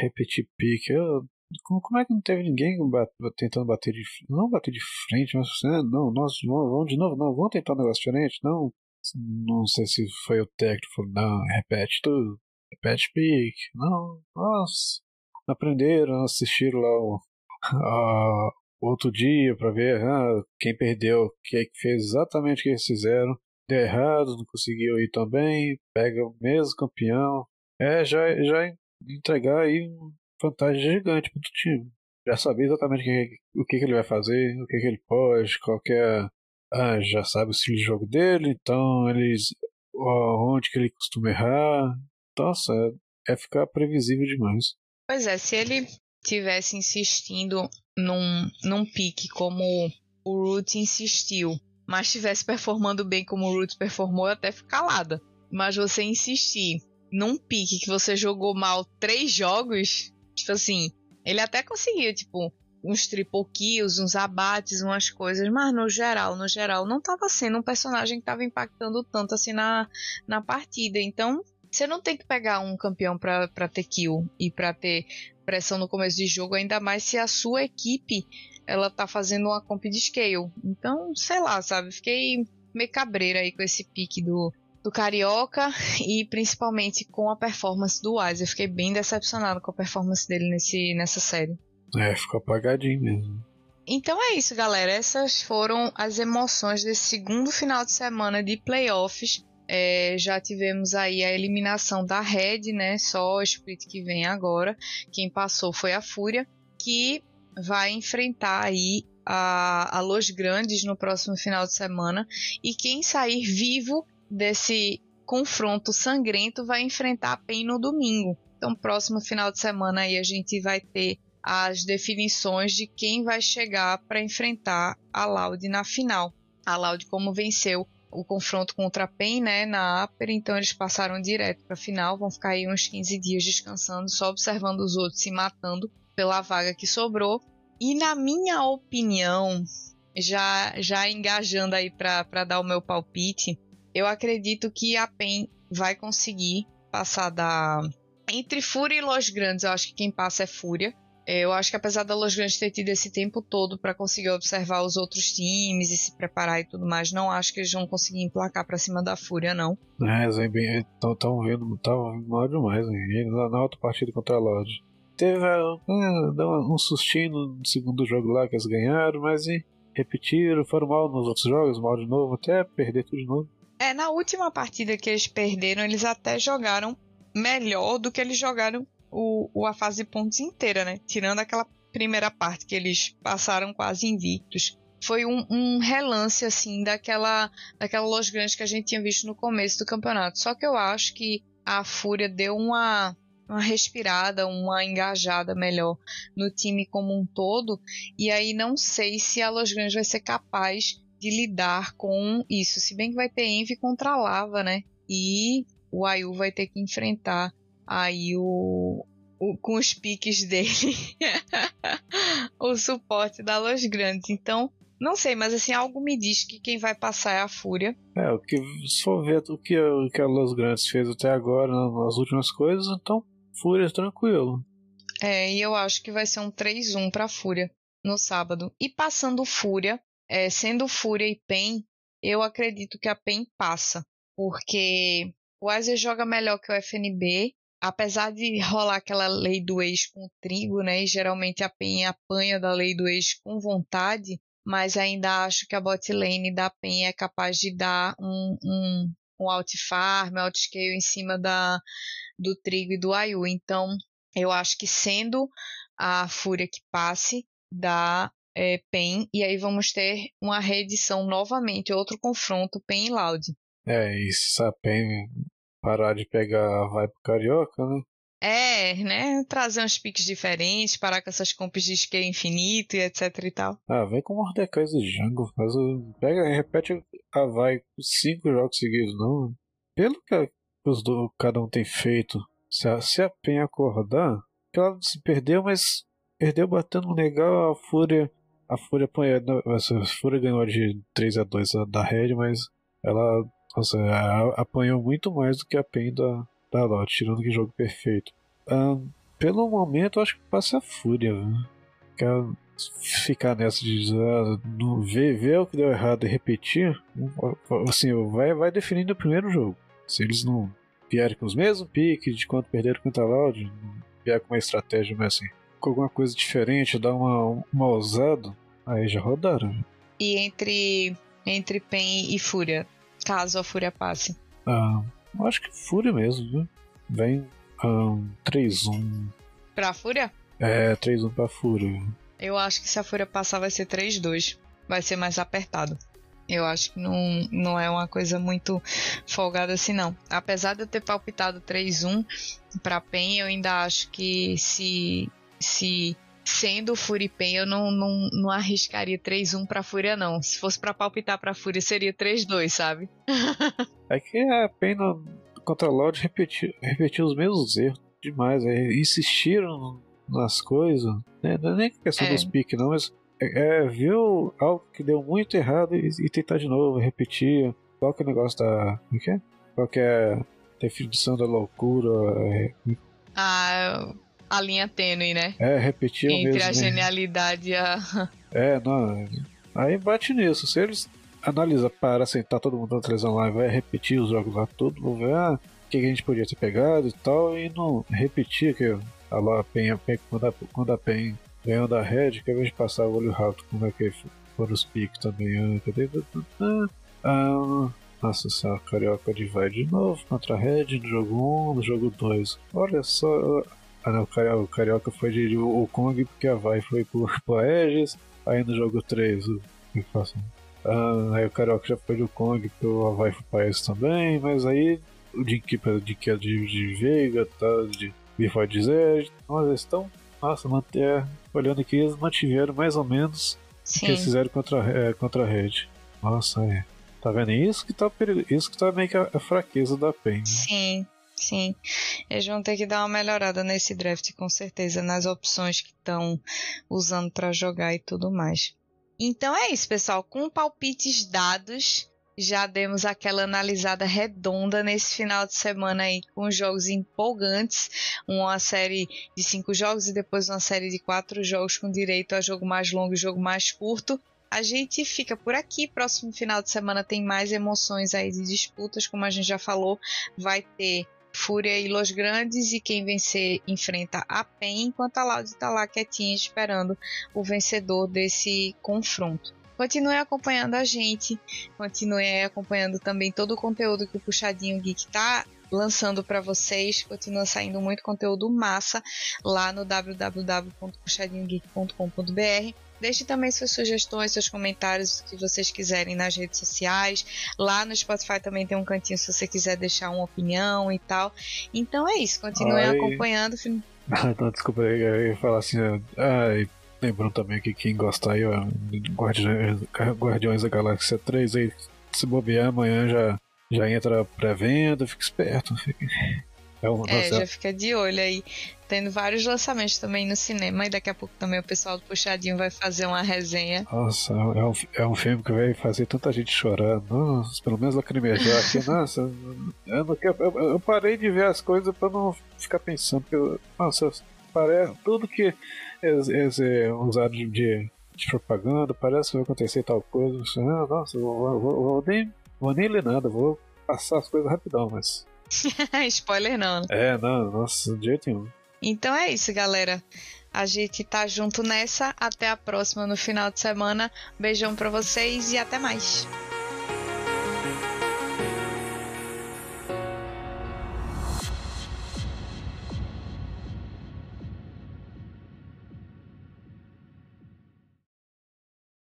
repetir pique, eu como, como é que não teve ninguém tentando bater de não bater de frente, mas ah, não, nós vamos, vamos de novo, não, vamos tentar um negócio diferente, não. Não sei se foi o técnico falou, não, repete tudo, repete pique, não, nossa. Aprenderam, assistiram lá o, a, outro dia para ver ah, quem perdeu, quem que fez exatamente o que eles fizeram, deu errado, não conseguiu ir também, pega o mesmo campeão. É, já, já entregar aí vantagem gigante para o time. Já sabia exatamente o que, ele vai fazer, o que, ele pode, qualquer. É, ah, já sabe o estilo de jogo dele, então eles. onde que ele costuma errar. Nossa, é, ficar previsível demais. Pois é, se ele tivesse insistindo num, num pique como o Root insistiu, mas estivesse performando bem como o Root performou, eu até fico calada. Mas você insistir num pique que você jogou mal três jogos, Tipo assim, ele até conseguiu, tipo, uns triple kills, uns abates, umas coisas, mas no geral, no geral, não estava sendo um personagem que estava impactando tanto assim na, na partida. Então, você não tem que pegar um campeão para ter kill e para ter pressão no começo de jogo, ainda mais se a sua equipe ela tá fazendo uma comp de scale. Então, sei lá, sabe? Fiquei meio cabreira aí com esse pique do, do Carioca e principalmente com a performance do Wise. Eu fiquei bem decepcionado com a performance dele nesse, nessa série. É, ficou apagadinho mesmo. Então é isso, galera. Essas foram as emoções desse segundo final de semana de playoffs. É, já tivemos aí a eliminação da Red, né? Só o split que vem agora. Quem passou foi a Fúria, que vai enfrentar aí a, a Los Grandes no próximo final de semana. E quem sair vivo desse confronto sangrento vai enfrentar a PEN no domingo. Então, próximo final de semana aí a gente vai ter as definições de quem vai chegar para enfrentar a Loud na final. A Loud como venceu o confronto contra a PEN, né, na Aper, então eles passaram direto para a final, vão ficar aí uns 15 dias descansando, só observando os outros se matando pela vaga que sobrou. E na minha opinião, já já engajando aí para dar o meu palpite, eu acredito que a PEN vai conseguir passar da entre Fúria e Los Grandes, eu acho que quem passa é Fúria. É, eu acho que apesar da Los Grandes ter tido esse tempo todo para conseguir observar os outros times e se preparar e tudo mais, não acho que eles vão conseguir emplacar para cima da Fúria, não. É, estão vendo, tava mal demais, hein? na outra partida contra a Lodge. Teve uh, um sustinho no segundo jogo lá que eles ganharam, mas e, repetiram, foram mal nos outros jogos, mal de novo, até perder tudo de novo. É, na última partida que eles perderam, eles até jogaram melhor do que eles jogaram o, o, a fase de pontos inteira, né? Tirando aquela primeira parte que eles passaram quase invictos. Foi um, um, relance, assim, daquela, daquela Los Grandes que a gente tinha visto no começo do campeonato. Só que eu acho que a Fúria deu uma, uma respirada, uma engajada melhor no time como um todo. E aí não sei se a Los Grandes vai ser capaz de lidar com isso. Se bem que vai ter Envy contra a Lava, né? E o Ayu vai ter que enfrentar aí o, o com os piques dele o suporte da Los Grandes. Então, não sei, mas assim, algo me diz que quem vai passar é a Fúria. É, o que se for ver o que, o que a Los Grandes fez até agora nas últimas coisas, então Fúria tranquilo. É, e eu acho que vai ser um 3-1 pra Fúria no sábado. E passando Fúria, é, sendo Fúria e PEN, eu acredito que a PEN passa. Porque o Azer joga melhor que o FNB apesar de rolar aquela lei do ex com trigo, né? E geralmente a Penha apanha da lei do ex com vontade, mas ainda acho que a bot lane da Penha é capaz de dar um, um, um alt farm, alt scale em cima da, do trigo e do Ayu. Então, eu acho que sendo a Fúria que passe da é, PEN, e aí vamos ter uma reedição novamente, outro confronto PEN e Loud. É, e se a PEN parar de pegar a vibe carioca, né? É, né? Trazer uns piques diferentes, parar com essas comps de skate infinito e etc e tal. Ah, vem com Mordecais e Django. Mas pega, repete a vai cinco jogos seguidos, não. Pelo que os do, cada um tem feito, se a, se a Pen acordar, ela se perdeu, mas perdeu batendo legal a Fúria. A Fúria. A Fúria ganhou de 3 a 2 da Red, mas ela nossa, apanhou muito mais do que a PEN da, da Lot, tirando que jogo perfeito. Um, pelo momento, acho que passa a fúria, viu? Quer ficar nessa de no, ver, ver o que deu errado e repetir, assim, vai, vai definindo o primeiro jogo. Se eles não vierem com os mesmos piques de quanto perderam contra a Loud, vier com uma estratégia, mas assim, com alguma coisa diferente, dar uma, uma ousada, aí já rodaram. E entre, entre PEN e Fúria, caso a Fúria passe? Ah, acho que Fúria mesmo, viu? Vem um, 3-1. Pra Fúria? É, 3-1 pra Fúria. Eu acho que se a Fúria passar vai ser 3-2. Vai ser mais apertado. Eu acho que não, não é uma coisa muito folgada assim, não. Apesar de eu ter palpitado 3-1 pra PEN, eu ainda acho que se, se sendo Furipen, eu não, não, não arriscaria 3-1 pra Fúria, não. Se fosse pra palpitar pra Fúria, seria 3-2, sabe? é que a pena contra a Lorde repetiu, repetiu os mesmos erros demais. É, insistiram nas coisas. Né? Não é nem questão é. dos piques, não, mas é, é, viu algo que deu muito errado e, e, tentar de novo, repetir. Qual que é o negócio da. O que é? Qual que é a definição da loucura? É, ah, a linha tênue, né? É, repetir Entre mesmo, a genialidade e a. É, não. Aí bate nisso. Se eles analisam para sentar todo mundo na televisão lá e vai repetir os jogos lá tudo, vão ver ah, o que a gente podia ter pegado e tal, e não repetir que a lá Penha, Penha quando, a, quando a Penha ganhou da Red, que invés de passar o olho rápido, como é que foram os piques também. Ah, ah, nossa, essa carioca de vai de novo contra a Red no jogo 1, no jogo 2. Olha só, ah, não, o Carioca foi de, o Kong porque a Vai foi pro, pro Aegis. Aí no jogo 3, o que faço? Ah, aí o Carioca já foi do Kong porque o Havaí foi pra Aegis também. Mas aí o Jim Keeper de que é de, de Veiga, tá? De Before Desert. Mas eles estão Nossa, manter, olhando aqui, eles mantiveram mais ou menos Sim. o que eles fizeram contra, é, contra a rede. Nossa, é. Tá vendo? Isso que tá, isso que tá meio que a, a fraqueza da PEN. Né? Sim, sim. Eles vão ter que dar uma melhorada nesse draft, com certeza, nas opções que estão usando para jogar e tudo mais. Então é isso, pessoal. Com palpites dados, já demos aquela analisada redonda nesse final de semana aí com jogos empolgantes, uma série de cinco jogos e depois uma série de quatro jogos com direito a jogo mais longo e jogo mais curto. A gente fica por aqui. Próximo final de semana tem mais emoções aí de disputas, como a gente já falou, vai ter Fúria e Los Grandes e quem vencer enfrenta a PEN, enquanto a Loud está lá quietinha esperando o vencedor desse confronto. Continue acompanhando a gente, continue acompanhando também todo o conteúdo que o Puxadinho Geek está lançando para vocês. Continua saindo muito conteúdo massa lá no www.puxadinhogeek.com.br. Deixe também suas sugestões, seus comentários, o que vocês quiserem nas redes sociais. Lá no Spotify também tem um cantinho se você quiser deixar uma opinião e tal. Então é isso, continue acompanhando. Não, desculpa, eu ia falar assim, ai, Lembrando também que quem gostar aí, ó, Guardiões, Guardiões da Galáxia 3, aí, se bobear amanhã já, já entra pré-venda, fica esperto. Fica... É, um, é já fica de olho aí. Tendo vários lançamentos também no cinema e daqui a pouco também o pessoal do Puxadinho vai fazer uma resenha. Nossa, é um, é um filme que vai fazer tanta gente chorar. Nossa, pelo menos lacrimejar aqui. Nossa, eu, não quero, eu, eu, parei de ver as coisas pra não ficar pensando. Porque, eu, nossa, parece, tudo que eles é, usaram de, de, propaganda, parece que vai acontecer tal coisa. Ah, nossa, vou, vou, vou, nem, vou nem ler nada, vou passar as coisas rapidão, mas. Spoiler não. Né? É, não, nossa, de jeito nenhum. Então é isso, galera. A gente tá junto nessa. Até a próxima no final de semana. Beijão pra vocês e até mais.